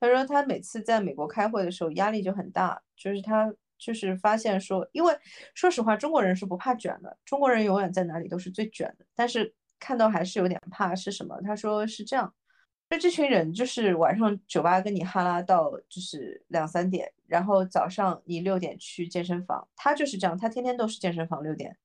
他说他每次在美国开会的时候压力就很大，就是他就是发现说，因为说实话中国人是不怕卷的，中国人永远在哪里都是最卷的，但是看到还是有点怕是什么？他说是这样。就这群人，就是晚上酒吧跟你哈拉到就是两三点，然后早上你六点去健身房，他就是这样，他天天都是健身房六点，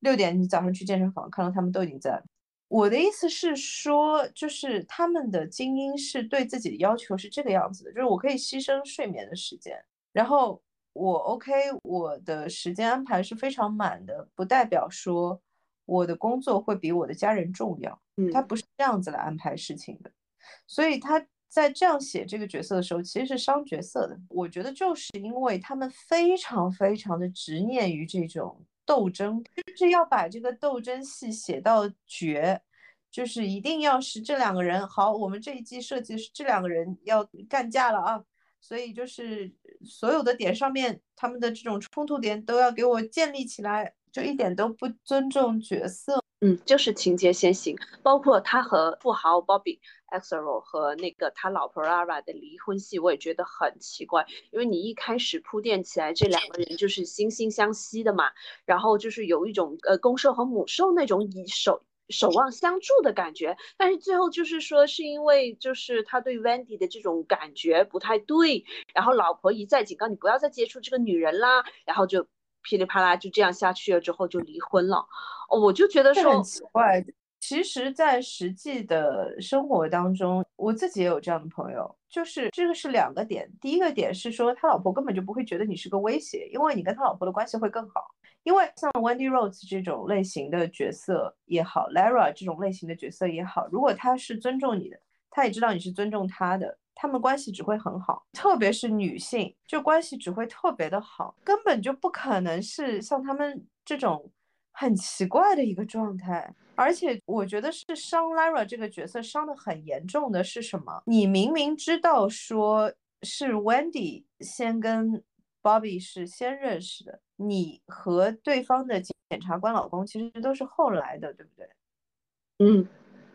六点你早上去健身房看到他们都已经在。我的意思是说，就是他们的精英是对自己的要求是这个样子的，就是我可以牺牲睡眠的时间，然后我 OK，我的时间安排是非常满的，不代表说我的工作会比我的家人重要。嗯，他不是这样子来安排事情的，所以他在这样写这个角色的时候，其实是伤角色的。我觉得就是因为他们非常非常的执念于这种斗争，就是要把这个斗争戏写到绝，就是一定要是这两个人好。我们这一季设计是这两个人要干架了啊。所以就是所有的点上面，他们的这种冲突点都要给我建立起来，就一点都不尊重角色。嗯，就是情节先行，包括他和富豪 Bobby Axelrod 和那个他老婆 Lara 的离婚戏，我也觉得很奇怪，因为你一开始铺垫起来，这两个人就是惺惺相惜的嘛，然后就是有一种呃公兽和母兽那种以手。守望相助的感觉，但是最后就是说，是因为就是他对 Wendy 的这种感觉不太对，然后老婆一再警告你不要再接触这个女人啦，然后就噼里啪啦就这样下去了，之后就离婚了。哦，我就觉得说很奇怪。其实，在实际的生活当中，我自己也有这样的朋友，就是这个是两个点。第一个点是说，他老婆根本就不会觉得你是个威胁，因为你跟他老婆的关系会更好。因为像 Wendy Rose 这种类型的角色也好，Lara 这种类型的角色也好，如果他是尊重你的，他也知道你是尊重他的，他们关系只会很好。特别是女性，就关系只会特别的好，根本就不可能是像他们这种很奇怪的一个状态。而且我觉得是伤 Lara 这个角色伤的很严重的是什么？你明明知道说是 Wendy 先跟。Bobby 是先认识的，你和对方的检察官老公其实都是后来的，对不对？嗯，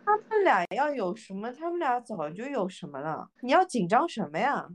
他们俩要有什么，他们俩早就有什么了，你要紧张什么呀？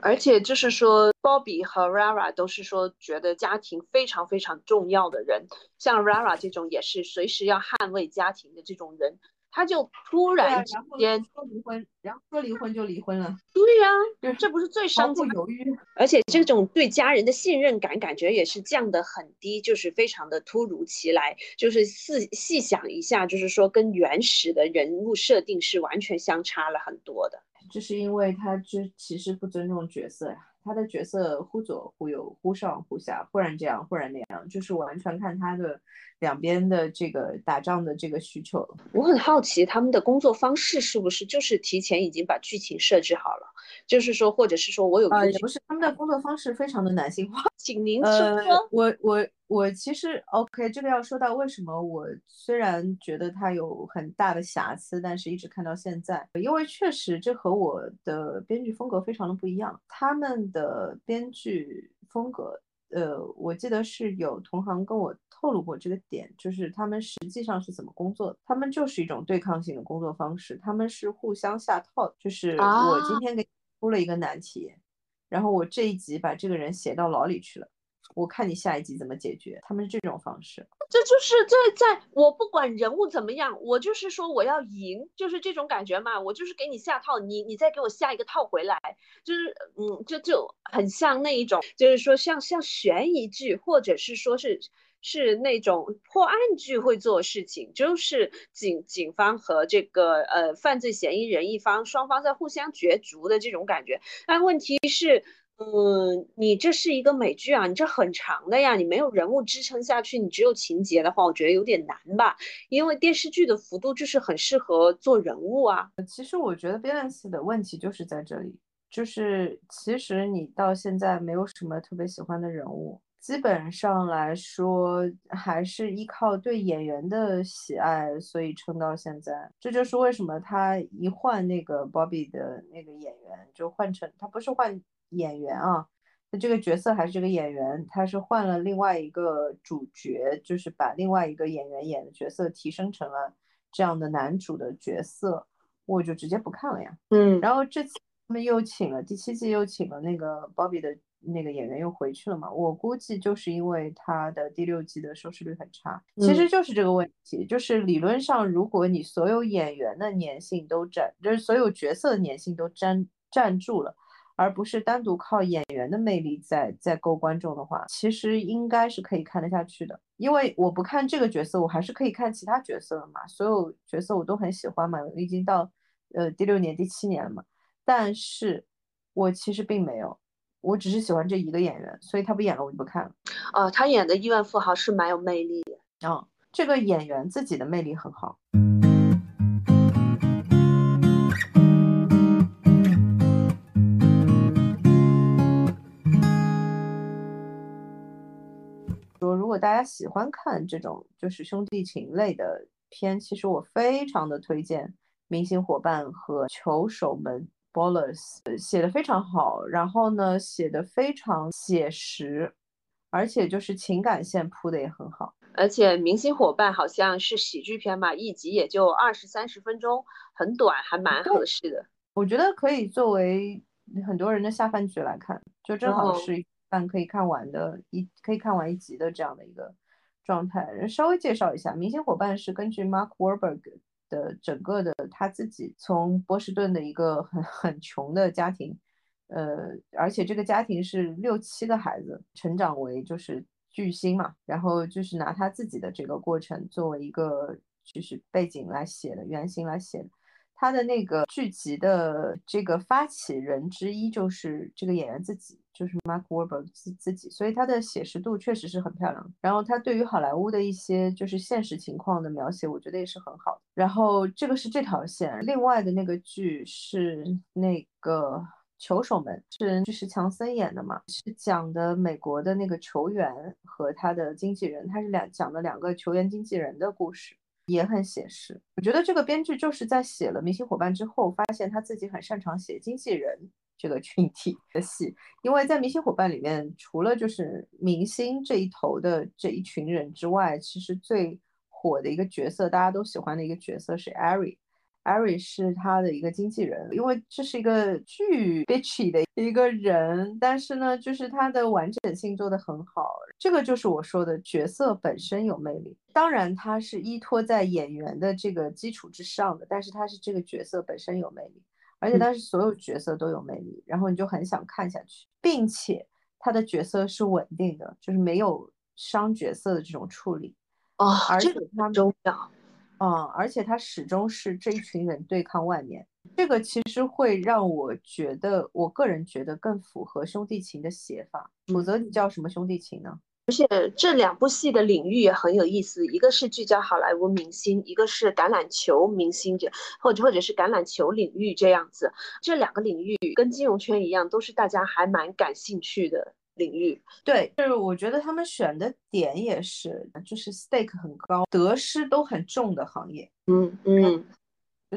而且就是说，Bobby 和 Rara 都是说觉得家庭非常非常重要的人，像 Rara 这种也是随时要捍卫家庭的这种人。他就突然之间说离婚，然后说离婚就离婚了。对呀，这不是最伤不犹豫。而且这种对家人的信任感，感觉也是降得很低，就是非常的突如其来。就是细细想一下，就是说跟原始的人物设定是完全相差了很多的。这是因为他就其实不尊重角色呀。他的角色忽左忽右，忽上忽下，忽然这样，忽然那样，就是完全看他的两边的这个打仗的这个需求。我很好奇他们的工作方式是不是就是提前已经把剧情设置好了，就是说，或者是说我有啊，也不是，他们的工作方式非常的男性化。请您说。我我。我其实 OK，这个要说到为什么我虽然觉得它有很大的瑕疵，但是一直看到现在，因为确实这和我的编剧风格非常的不一样。他们的编剧风格，呃，我记得是有同行跟我透露过这个点，就是他们实际上是怎么工作的？他们就是一种对抗性的工作方式，他们是互相下套，就是我今天给出了一个难题，然后我这一集把这个人写到牢里去了。我看你下一集怎么解决，他们是这种方式，这就是在在我不管人物怎么样，我就是说我要赢，就是这种感觉嘛，我就是给你下套，你你再给我下一个套回来，就是嗯，就就很像那一种，就是说像像悬疑剧，或者是说是是那种破案剧会做事情，就是警警方和这个呃犯罪嫌疑人一方双方在互相角逐的这种感觉，但问题是。嗯，你这是一个美剧啊，你这很长的呀，你没有人物支撑下去，你只有情节的话，我觉得有点难吧。因为电视剧的幅度就是很适合做人物啊。其实我觉得 balance 的问题就是在这里，就是其实你到现在没有什么特别喜欢的人物，基本上来说还是依靠对演员的喜爱，所以撑到现在。这就是为什么他一换那个 Bobby 的那个演员，就换成他不是换。演员啊，那这个角色还是这个演员，他是换了另外一个主角，就是把另外一个演员演的角色提升成了这样的男主的角色，我就直接不看了呀。嗯，然后这次他们又请了第七季又请了那个 Bobby 的那个演员又回去了嘛，我估计就是因为他的第六季的收视率很差，其实就是这个问题，就是理论上如果你所有演员的粘性都占，就是所有角色的粘性都占占住了。而不是单独靠演员的魅力在在勾观众的话，其实应该是可以看得下去的。因为我不看这个角色，我还是可以看其他角色的嘛。所有角色我都很喜欢嘛，已经到呃第六年、第七年了嘛。但是我其实并没有，我只是喜欢这一个演员，所以他不演了我就不看了。呃，他演的亿万富豪是蛮有魅力的。啊、这个演员自己的魅力很好。果大家喜欢看这种就是兄弟情类的片，其实我非常的推荐《明星伙伴》和《球手们》（Ballers），呃写的非常好，然后呢写的非常写实，而且就是情感线铺的也很好。而且《明星伙伴》好像是喜剧片嘛，一集也就二十三十分钟，很短，还蛮合适的。我觉得可以作为很多人的下饭剧来看，就正好哦是一但可以看完的一可以看完一集的这样的一个状态。稍微介绍一下，《明星伙伴》是根据 Mark Wahlberg 的整个的他自己从波士顿的一个很很穷的家庭，呃，而且这个家庭是六七个孩子成长为就是巨星嘛，然后就是拿他自己的这个过程作为一个就是背景来写的原型来写的。他的那个剧集的这个发起人之一就是这个演员自己，就是 Mark Wahlberg 自自己，所以他的写实度确实是很漂亮。然后他对于好莱坞的一些就是现实情况的描写，我觉得也是很好的。然后这个是这条线，另外的那个剧是那个。球手们是就是强森演的嘛，是讲的美国的那个球员和他的经纪人，他是两讲的两个球员经纪人的故事。也很写实。我觉得这个编剧就是在写了《明星伙伴》之后，发现他自己很擅长写经纪人这个群体的戏，因为在《明星伙伴》里面，除了就是明星这一头的这一群人之外，其实最火的一个角色，大家都喜欢的一个角色是 Ari。是他的一个经纪人，因为这是一个巨 bitchy 的一个人，但是呢，就是他的完整性做得很好，这个就是我说的角色本身有魅力。当然，他是依托在演员的这个基础之上的，但是他是这个角色本身有魅力，而且他是所有角色都有魅力，然后你就很想看下去，并且他的角色是稳定的，就是没有伤角色的这种处理。哦，而且这个他很重要。嗯，而且他始终是这一群人对抗外面，这个其实会让我觉得，我个人觉得更符合兄弟情的写法。否则你叫什么兄弟情呢？而且，这两部戏的领域也很有意思，一个是聚焦好莱坞明星，一个是橄榄球明星这或者或者是橄榄球领域这样子。这两个领域跟金融圈一样，都是大家还蛮感兴趣的领域。对，就是我觉得他们选的点也是，就是 stake 很高，得失都很重的行业，嗯嗯，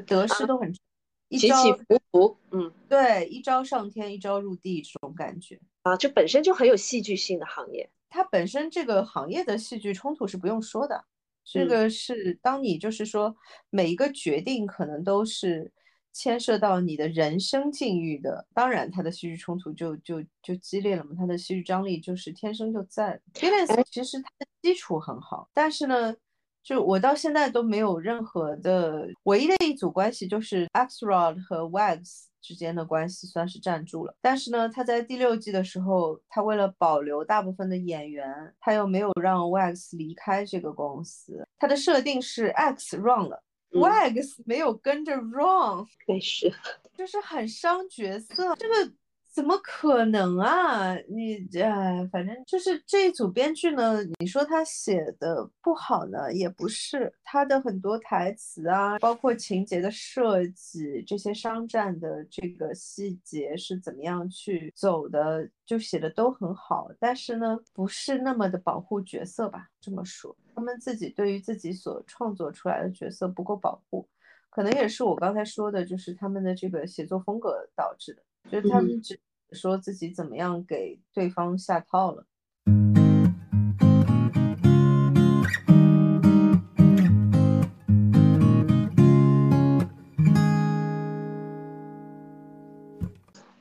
得失都很重，一起招起伏伏，嗯对，一招上天，一招入地这种感觉。啊，就本身就很有戏剧性的行业。它本身这个行业的戏剧冲突是不用说的，这嗯个是当你就是说每一个决定可能都是牵涉到你的人生境遇的，当然他的戏剧冲突就就就激烈了嘛，他的戏剧张力就是天生就在的。Billions 其实它的基础很好，但是呢。就我到现在都没有任何的唯一的一组关系，就是 Axelrod 和 Wags 之间的关系算是站住了。但是呢，他在第六季的时候，他为了保留大部分的演员，他又没有让 Wags 离开这个公司。他的设定是 X run 了、嗯。W a g s 没有跟着 Ron，没事，就是很伤角色。这个怎么可能啊？你哎，反正就是这一组编剧呢，你说他写的不好呢，也不是，他的很多台词啊，包括情节的设计，这些商战的这个细节是怎么样去走的，就写的都很好，但是呢，不是那么的保护角色吧，这么说，他们自己对于自己所创作出来的角色不够保护。可能也是我刚才说的，就是他们的这个写作风格导致的，就是他们只说自己怎么样给对方下套了。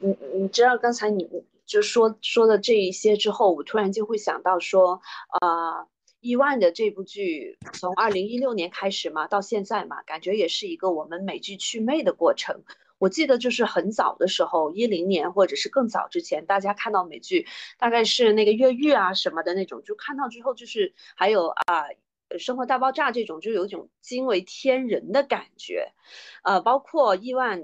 你你知道刚才你就说说的这一些之后，我突然就会想到说，呃，亿万的这部剧从二零一六年开始嘛，到现在嘛，感觉也是一个我们美剧祛魅的过程。我记得就是很早的时候，一零年或者是更早之前，大家看到美剧大概是那个越狱啊什么的那种，就看到之后就是还有啊。生活大爆炸这种就有一种惊为天人的感觉，呃，包括亿万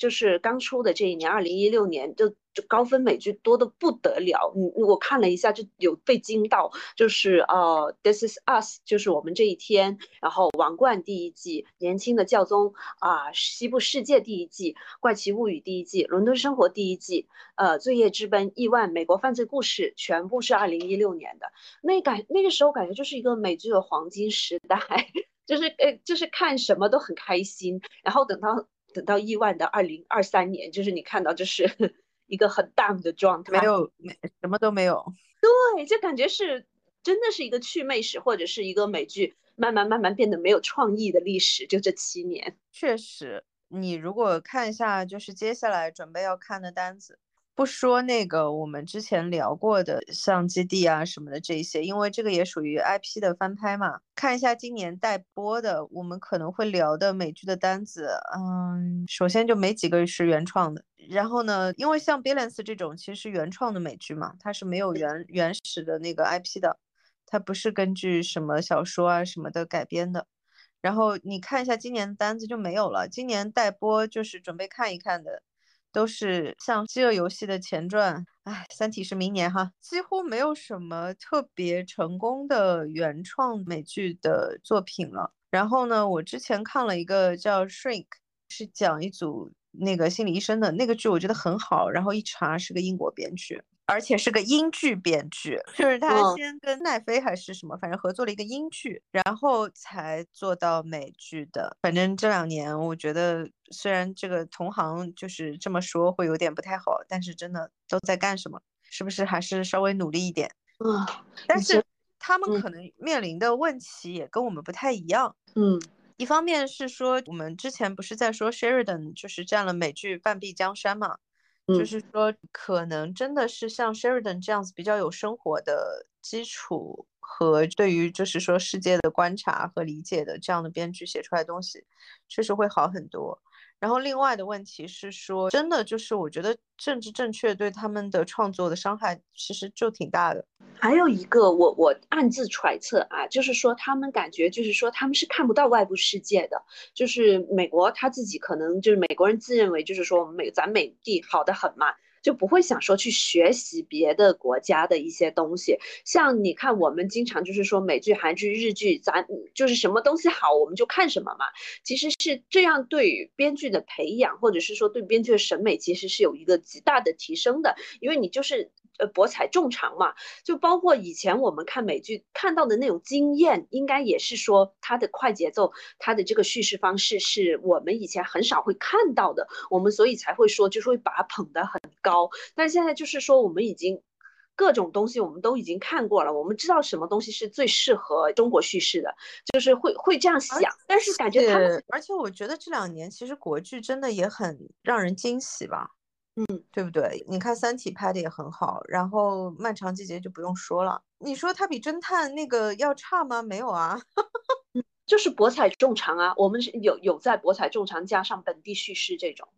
就是刚出的这一年，二零一六年就就高分美剧多的不得了。嗯，我看了一下，就有被惊到，就是呃，This is Us，就是我们这一天，然后王冠第一季，年轻的教宗啊，西部世界第一季，怪奇物语第一季，伦敦生活第一季，呃，罪业之奔，亿万，美国犯罪故事，全部是二零一六年的。那感那个时候感觉就是一个美剧的黄金时代，就是呃，就是看什么都很开心，然后等到。等到亿万的二零二三年，就是你看到这是 一个很 down 的状态，没有，没什么都没有。对，就感觉是真的是一个趣味史，或者是一个美剧慢慢慢慢变得没有创意的历史。就这七年，确实，你如果看一下，就是接下来准备要看的单子。不说那个我们之前聊过的像基地啊什么的这些，因为这个也属于 IP 的翻拍嘛。看一下今年待播的，我们可能会聊的美剧的单子，嗯，首先就没几个是原创的。然后呢，因为像 Balance 这种其实是原创的美剧嘛，它是没有原原始的那个 IP 的，它不是根据什么小说啊什么的改编的。然后你看一下今年的单子就没有了，今年待播就是准备看一看的。都是像《饥饿游戏》的前传，哎，《三体》是明年哈，几乎没有什么特别成功的原创美剧的作品了。然后呢，我之前看了一个叫《Shrink》，是讲一组那个心理医生的那个剧，我觉得很好。然后一查是个英国编剧。而且是个英剧编剧，就是他先跟奈飞还是什么，反正合作了一个英剧，然后才做到美剧的。反正这两年，我觉得虽然这个同行就是这么说会有点不太好，但是真的都在干什么？是不是还是稍微努力一点？嗯，但是他们可能面临的问题也跟我们不太一样。嗯，一方面是说我们之前不是在说 Sheridan 就是占了美剧半壁江山嘛？就是说，可能真的是像 Sheridan 这样子比较有生活的基础和对于就是说世界的观察和理解的这样的编剧写出来的东西，确实会好很多。然后另外的问题是说，真的就是我觉得政治正确对他们的创作的伤害其实就挺大的。还有一个，我我暗自揣测啊，就是说他们感觉就是说他们是看不到外部世界的，就是美国他自己可能就是美国人自认为就是说美咱美帝好的很嘛。就不会想说去学习别的国家的一些东西，像你看，我们经常就是说美剧、韩剧、日剧，咱就是什么东西好我们就看什么嘛。其实是这样，对编剧的培养，或者是说对编剧的审美，其实是有一个极大的提升的，因为你就是。呃，博采众长嘛，就包括以前我们看美剧看到的那种经验，应该也是说它的快节奏，它的这个叙事方式是我们以前很少会看到的，我们所以才会说就是会把它捧得很高。但现在就是说我们已经各种东西我们都已经看过了，我们知道什么东西是最适合中国叙事的，就是会会这样想。但是感觉他们，而且我觉得这两年其实国剧真的也很让人惊喜吧。嗯，对不对？你看《三体》拍的也很好，然后《漫长季节》就不用说了。你说它比侦探那个要差吗？没有啊，就是博采众长啊。我们是有有在博采众长，加上本地叙事这种。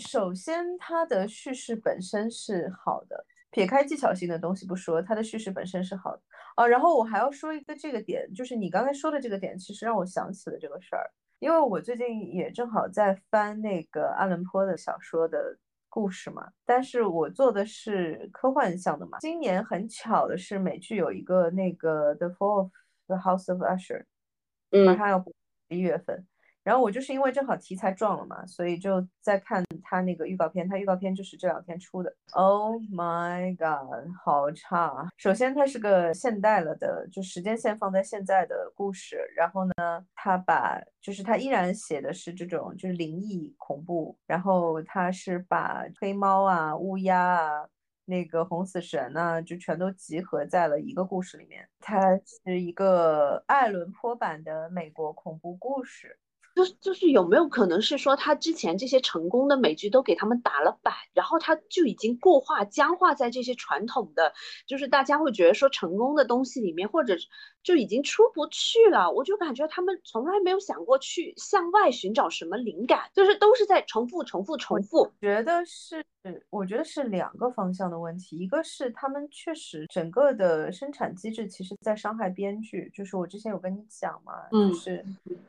首先，它的叙事本身是好的，撇开技巧性的东西不说，它的叙事本身是好的啊。然后我还要说一个这个点，就是你刚才说的这个点，其实让我想起了这个事儿，因为我最近也正好在翻那个阿伦坡的小说的。故事嘛，但是我做的是科幻向的嘛。今年很巧的是，美剧有一个那个《The Fall of the House of Usher》，马上要播一月份。然后我就是因为正好题材撞了嘛，所以就在看他那个预告片。他预告片就是这两天出的。Oh my god，好差！首先它是个现代了的，就时间线放在现在的故事。然后呢，他把就是他依然写的是这种就是灵异恐怖。然后他是把黑猫啊、乌鸦啊、那个红死神啊，就全都集合在了一个故事里面。它是一个爱伦坡版的美国恐怖故事。就是就是有没有可能是说他之前这些成功的美剧都给他们打了板，然后他就已经固化僵化在这些传统的，就是大家会觉得说成功的东西里面，或者就已经出不去了。我就感觉他们从来没有想过去向外寻找什么灵感，就是都是在重复重复重复。觉得是。是，我觉得是两个方向的问题，一个是他们确实整个的生产机制其实在伤害编剧，就是我之前有跟你讲嘛，就是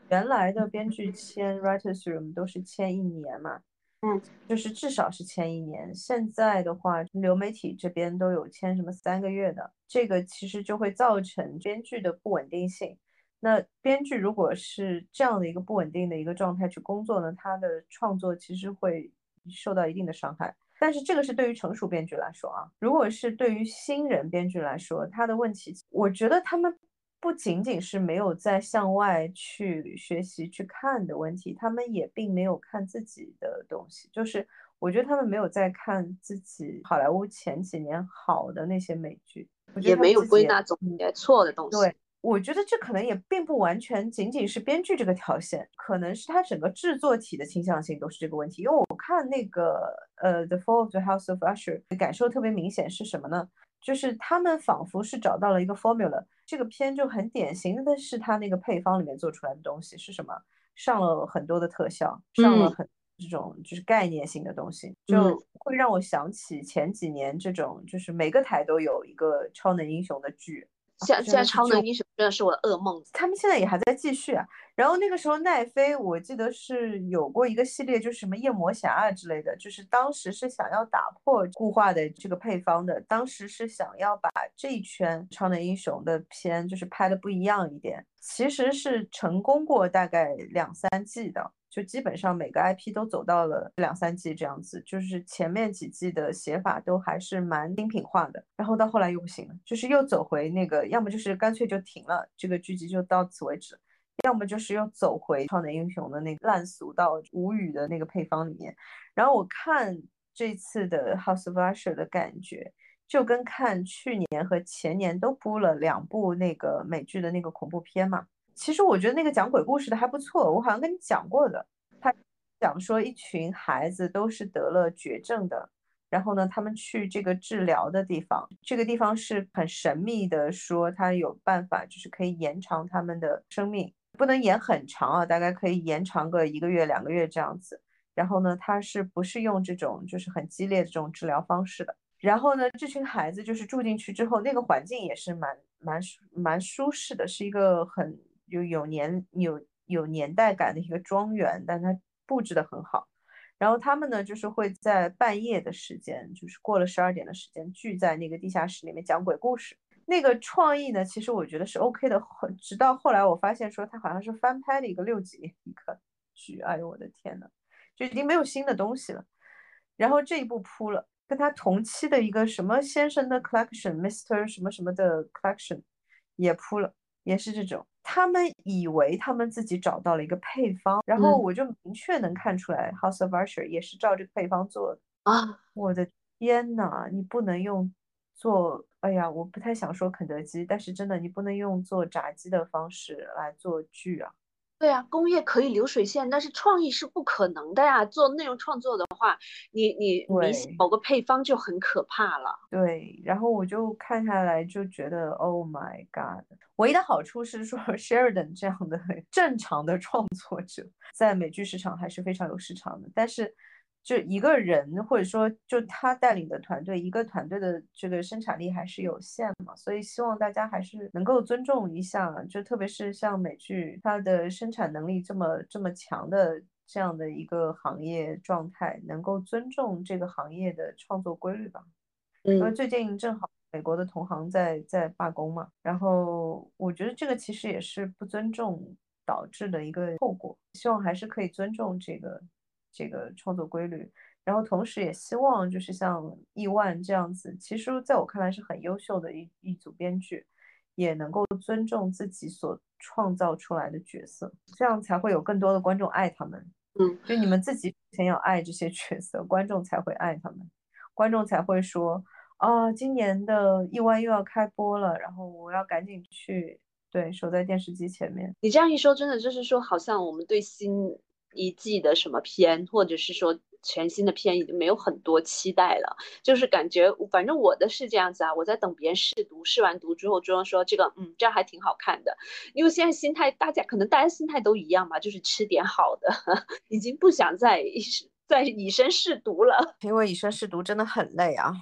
原来的编剧签 writers room 都是签一年嘛，嗯，就是至少是签一年。现在的话，流媒体这边都有签什么三个月的，这个其实就会造成编剧的不稳定性。那编剧如果是这样的一个不稳定的一个状态去工作呢，他的创作其实会受到一定的伤害。但是这个是对于成熟编剧来说啊，如果是对于新人编剧来说，他的问题，我觉得他们不仅仅是没有在向外去学习去看的问题，他们也并没有看自己的东西，就是我觉得他们没有在看自己好莱坞前几年好的那些美剧，也没有归纳总结错的东西。对。我觉得这可能也并不完全仅仅是编剧这个条线，可能是他整个制作体的倾向性都是这个问题。因为我看那个呃《The Fall of the House of Usher》，感受特别明显是什么呢？就是他们仿佛是找到了一个 formula。这个片就很典型的是它那个配方里面做出来的东西是什么？上了很多的特效，上了很这种就是概念性的东西，就会让我想起前几年这种就是每个台都有一个超能英雄的剧。现现在超能英雄真的是我的噩梦。他们现在也还在继续啊。然后那个时候奈飞，我记得是有过一个系列，就是什么夜魔侠啊之类的，就是当时是想要打破固化的这个配方的，当时是想要把这一圈超能英雄的片就是拍的不一样一点，其实是成功过大概两三季的。就基本上每个 IP 都走到了两三季这样子，就是前面几季的写法都还是蛮精品化的，然后到后来又不行了，就是又走回那个，要么就是干脆就停了，这个剧集就到此为止，要么就是又走回超能英雄的那个烂俗到无语的那个配方里面。然后我看这次的 House of Usher 的感觉，就跟看去年和前年都播了两部那个美剧的那个恐怖片嘛。其实我觉得那个讲鬼故事的还不错，我好像跟你讲过的。他讲说一群孩子都是得了绝症的，然后呢，他们去这个治疗的地方，这个地方是很神秘的，说他有办法，就是可以延长他们的生命，不能延很长啊，大概可以延长个一个月、两个月这样子。然后呢，他是不是用这种就是很激烈的这种治疗方式的？然后呢，这群孩子就是住进去之后，那个环境也是蛮蛮蛮舒适的，是一个很。有有年有有年代感的一个庄园，但它布置的很好。然后他们呢，就是会在半夜的时间，就是过了十二点的时间，聚在那个地下室里面讲鬼故事。那个创意呢，其实我觉得是 OK 的。直到后来我发现说，他好像是翻拍的一个六几年一个剧。哎呦我的天呐，就已经没有新的东西了。然后这一部扑了，跟他同期的一个什么先生的 collection，Mr 什么什么的 collection 也扑了，也是这种。他们以为他们自己找到了一个配方，然后我就明确能看出来，House of Usher 也是照这个配方做的啊！我的天呐，你不能用做，哎呀，我不太想说肯德基，但是真的你不能用做炸鸡的方式来做剧啊。对啊，工业可以流水线，但是创意是不可能的呀。做内容创作的话，你你你某个配方就很可怕了。对，然后我就看下来就觉得，Oh my God！唯一的好处是说，Sheridan 这样的正常的创作者在美剧市场还是非常有市场的，但是。就一个人，或者说就他带领的团队，一个团队的这个生产力还是有限嘛，所以希望大家还是能够尊重一下，就特别是像美剧，它的生产能力这么这么强的这样的一个行业状态，能够尊重这个行业的创作规律吧。嗯因为最近正好美国的同行在在罢工嘛，然后我觉得这个其实也是不尊重导致的一个后果，希望还是可以尊重这个。这个创作规律，然后同时也希望就是像亿万这样子，其实在我看来是很优秀的一一组编剧，也能够尊重自己所创造出来的角色，这样才会有更多的观众爱他们。嗯，就你们自己先要爱这些角色，观众才会爱他们，观众才会说啊，今年的亿万又要开播了，然后我要赶紧去对守在电视机前面。你这样一说，真的就是说，好像我们对新。一季的什么片，或者是说全新的片，已经没有很多期待了。就是感觉，反正我的是这样子啊，我在等别人试读，试完读之后，就说这个，嗯，这样还挺好看的。因为现在心态，大家可能大家心态都一样嘛，就是吃点好的，已经不想再再以身试毒了。因为以身试毒真的很累啊。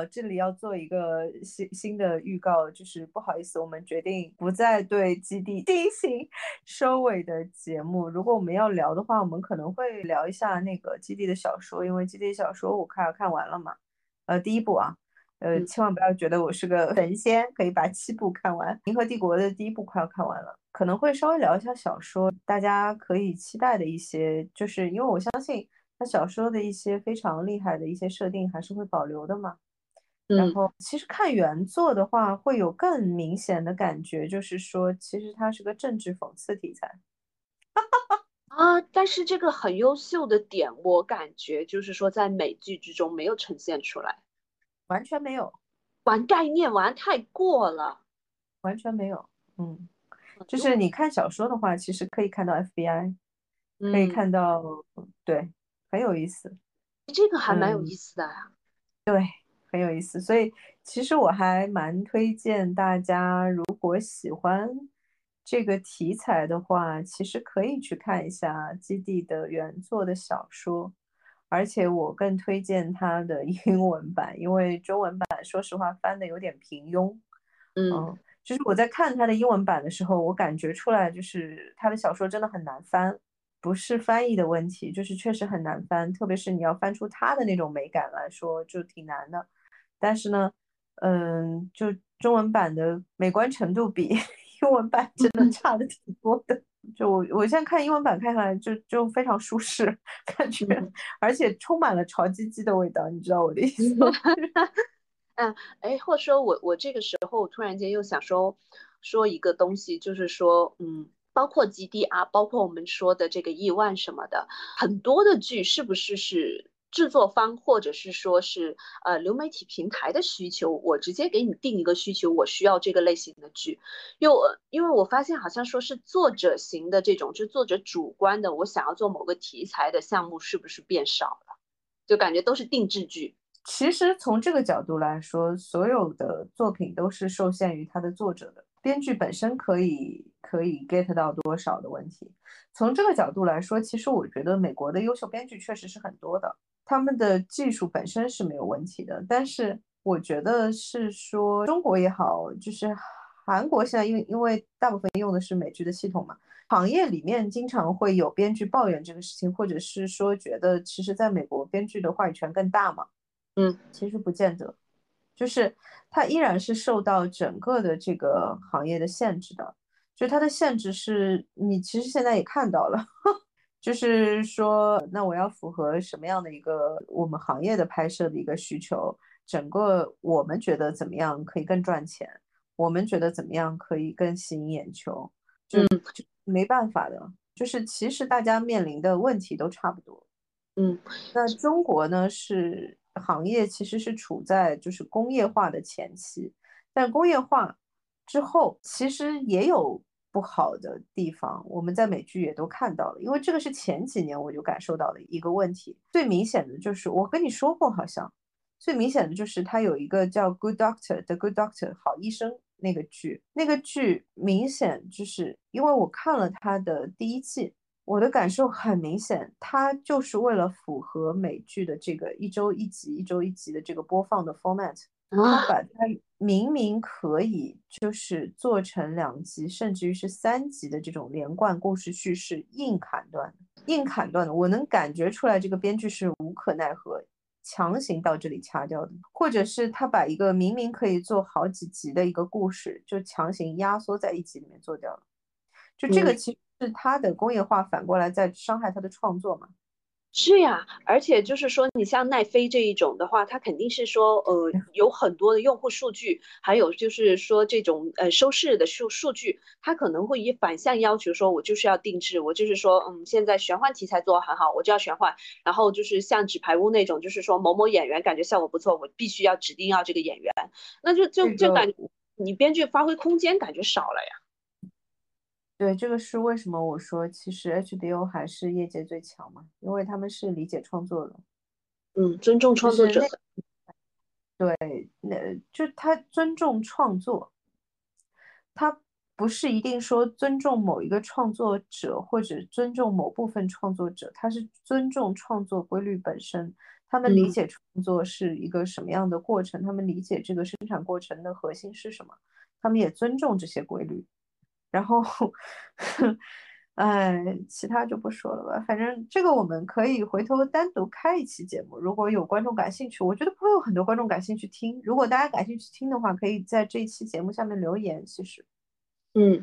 好，这里要做一个新新的预告，就是不好意思，我们决定不再对基地 进行收尾的节目。如果我们要聊的话，我们可能会聊一下那个基地的小说，因为基地小说我看看完了嘛，呃，第一部啊，呃，千万不要觉得我是个神仙，可以把七部看完，《银河帝国》的第一部快要看完了，可能会稍微聊一下小说，大家可以期待的一些，就是因为我相信他小说的一些非常厉害的一些设定还是会保留的嘛。然后，其实看原作的话，会有更明显的感觉，就是说，其实它是个政治讽刺题材。啊，但是这个很优秀的点，我感觉就是说，在美剧之中没有呈现出来，完全没有，玩概念玩太过了，完全没有。嗯，就是你看小说的话，其实可以看到 FBI，可以看到，对，很有意思。这个还蛮有意思的呀。对。很有意思，所以其实我还蛮推荐大家，如果喜欢这个题材的话，其实可以去看一下《基地》的原作的小说，而且我更推荐它的 英文版，因为中文版说实话翻的有点平庸。嗯，就是我在看他的英文版的时候，我感觉出来就是他的小说真的很难翻，不是翻译的问题，就是确实很难翻，特别是你要翻出他的那种美感来说，就挺难的。但是呢，嗯，就中文版的美观程度比 英文版真的差的挺多的。就我我现在看英文版看下来，就就非常舒适，感觉，而且充满了潮唧唧的味道，你知道我的意思吗？嗯，哎，或者说我我这个时候突然间又想说说一个东西，就是说，嗯，包括 GDR，，包括我们说的这个亿万什么的，很多的剧是不是是？制作方或者是说是呃流媒体平台的需求，我直接给你定一个需求，我需要这个类型的剧。又因为我发现好像说是作者型的这种，就作者主观的，我想要做某个题材的项目是不是变少了？就感觉都是定制剧。其实从这个角度来说，所有的作品都是受限于它的作者的，编剧本身可以可以 get 到多少的问题。从这个角度来说，其实我觉得美国的优秀编剧确实是很多的。他们的技术本身是没有问题的，但是我觉得是说中国也好，就是韩国现在因为因为大部分用的是美剧的系统嘛，行业里面经常会有编剧抱怨这个事情，或者是说觉得其实在美国编剧的话语权更大嘛，嗯，其实不见得，就是它依然是受到整个的这个行业的限制的，就它的限制是你其实现在也看到了。就是说，那我要符合什么样的一个我们行业的拍摄的一个需求？整个我们觉得怎么样可以更赚钱？我们觉得怎么样可以更吸引眼球？就就没办法的，就是其实大家面临的问题都差不多。嗯，那中国呢是行业其实是处在就是工业化的前期，但工业化之后其实也有。不好的地方，我们在美剧也都看到了，因为这个是前几年我就感受到的一个问题。最明显的就是我跟你说过，好像最明显的就是它有一个叫《Good Doctor》的《Good Doctor》好医生那个剧，那个剧明显就是因为我看了它的第一季，我的感受很明显，它就是为了符合美剧的这个一周一集、一周一集的这个播放的 format，它把它。明明可以就是做成两集，甚至于是三集的这种连贯故事叙事，硬砍断，硬砍断的，我能感觉出来，这个编剧是无可奈何，强行到这里掐掉的，或者是他把一个明明可以做好几集的一个故事，就强行压缩在一集里面做掉了，就这个其实是他的工业化反过来在伤害他的创作嘛。是呀，而且就是说，你像奈飞这一种的话，它肯定是说，呃，有很多的用户数据，还有就是说这种呃收视的数数据，它可能会以反向要求，说我就是要定制，我就是说，嗯，现在玄幻题材做的很好，我就要玄幻，然后就是像纸牌屋那种，就是说某某演员感觉效果不错，我必须要指定要这个演员，那就就就感。觉你编剧发挥空间感觉少了呀。对，这个是为什么我说其实 HBO 还是业界最强嘛？因为他们是理解创作的，嗯，尊重创作者。对，那就他尊重创作，他不是一定说尊重某一个创作者或者尊重某部分创作者，他是尊重创作规律本身，他们理解创作是一个什么样的过程，他们理解这个生产过程的核心是什么，他们也尊重这些规律。然后，哎，其他就不说了吧。反正这个我们可以回头单独开一期节目，如果有观众感兴趣，我觉得不会有很多观众感兴趣听。如果大家感兴趣听的话，可以在这一期节目下面留言。其实，嗯。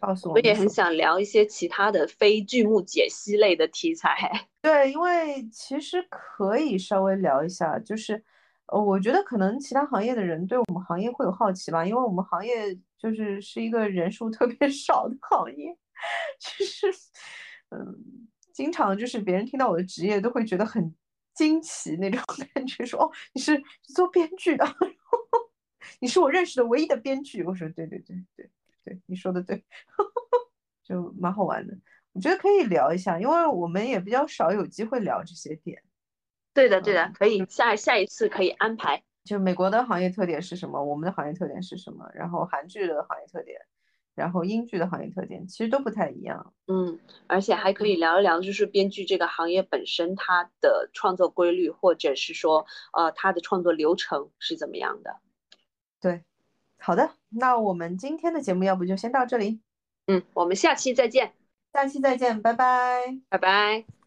告诉我，我也很想聊一些其他的非剧目解析类的题材。对，因为其实可以稍微聊一下，就是呃，我觉得可能其他行业的人对我们行业会有好奇吧，因为我们行业就是是一个人数特别 少的行业，就是嗯，经常就是别人听到我的职业都会觉得很惊奇那种 感觉，说哦，你是做编剧的，你是我认识的唯一的编剧。我说对对对对。对你说的对，就蛮好玩的，我觉得可以聊一下，因为我们也比较少有机会聊这些点。对的，对的，可以下下一次可以安排。就美国的行业特点是什么？我们的行业特点是什么？然后韩剧的行业特点，然后英剧的行业特点，其实都不太一样。嗯，而且还可以聊一聊，就是编剧这个行业本身它的创作规律，或者是说，呃，它的创作流程是怎么样的？对。好的，那我们今天的节目要不就先到这里。嗯，我们下期再见。下期再见，拜拜，拜拜。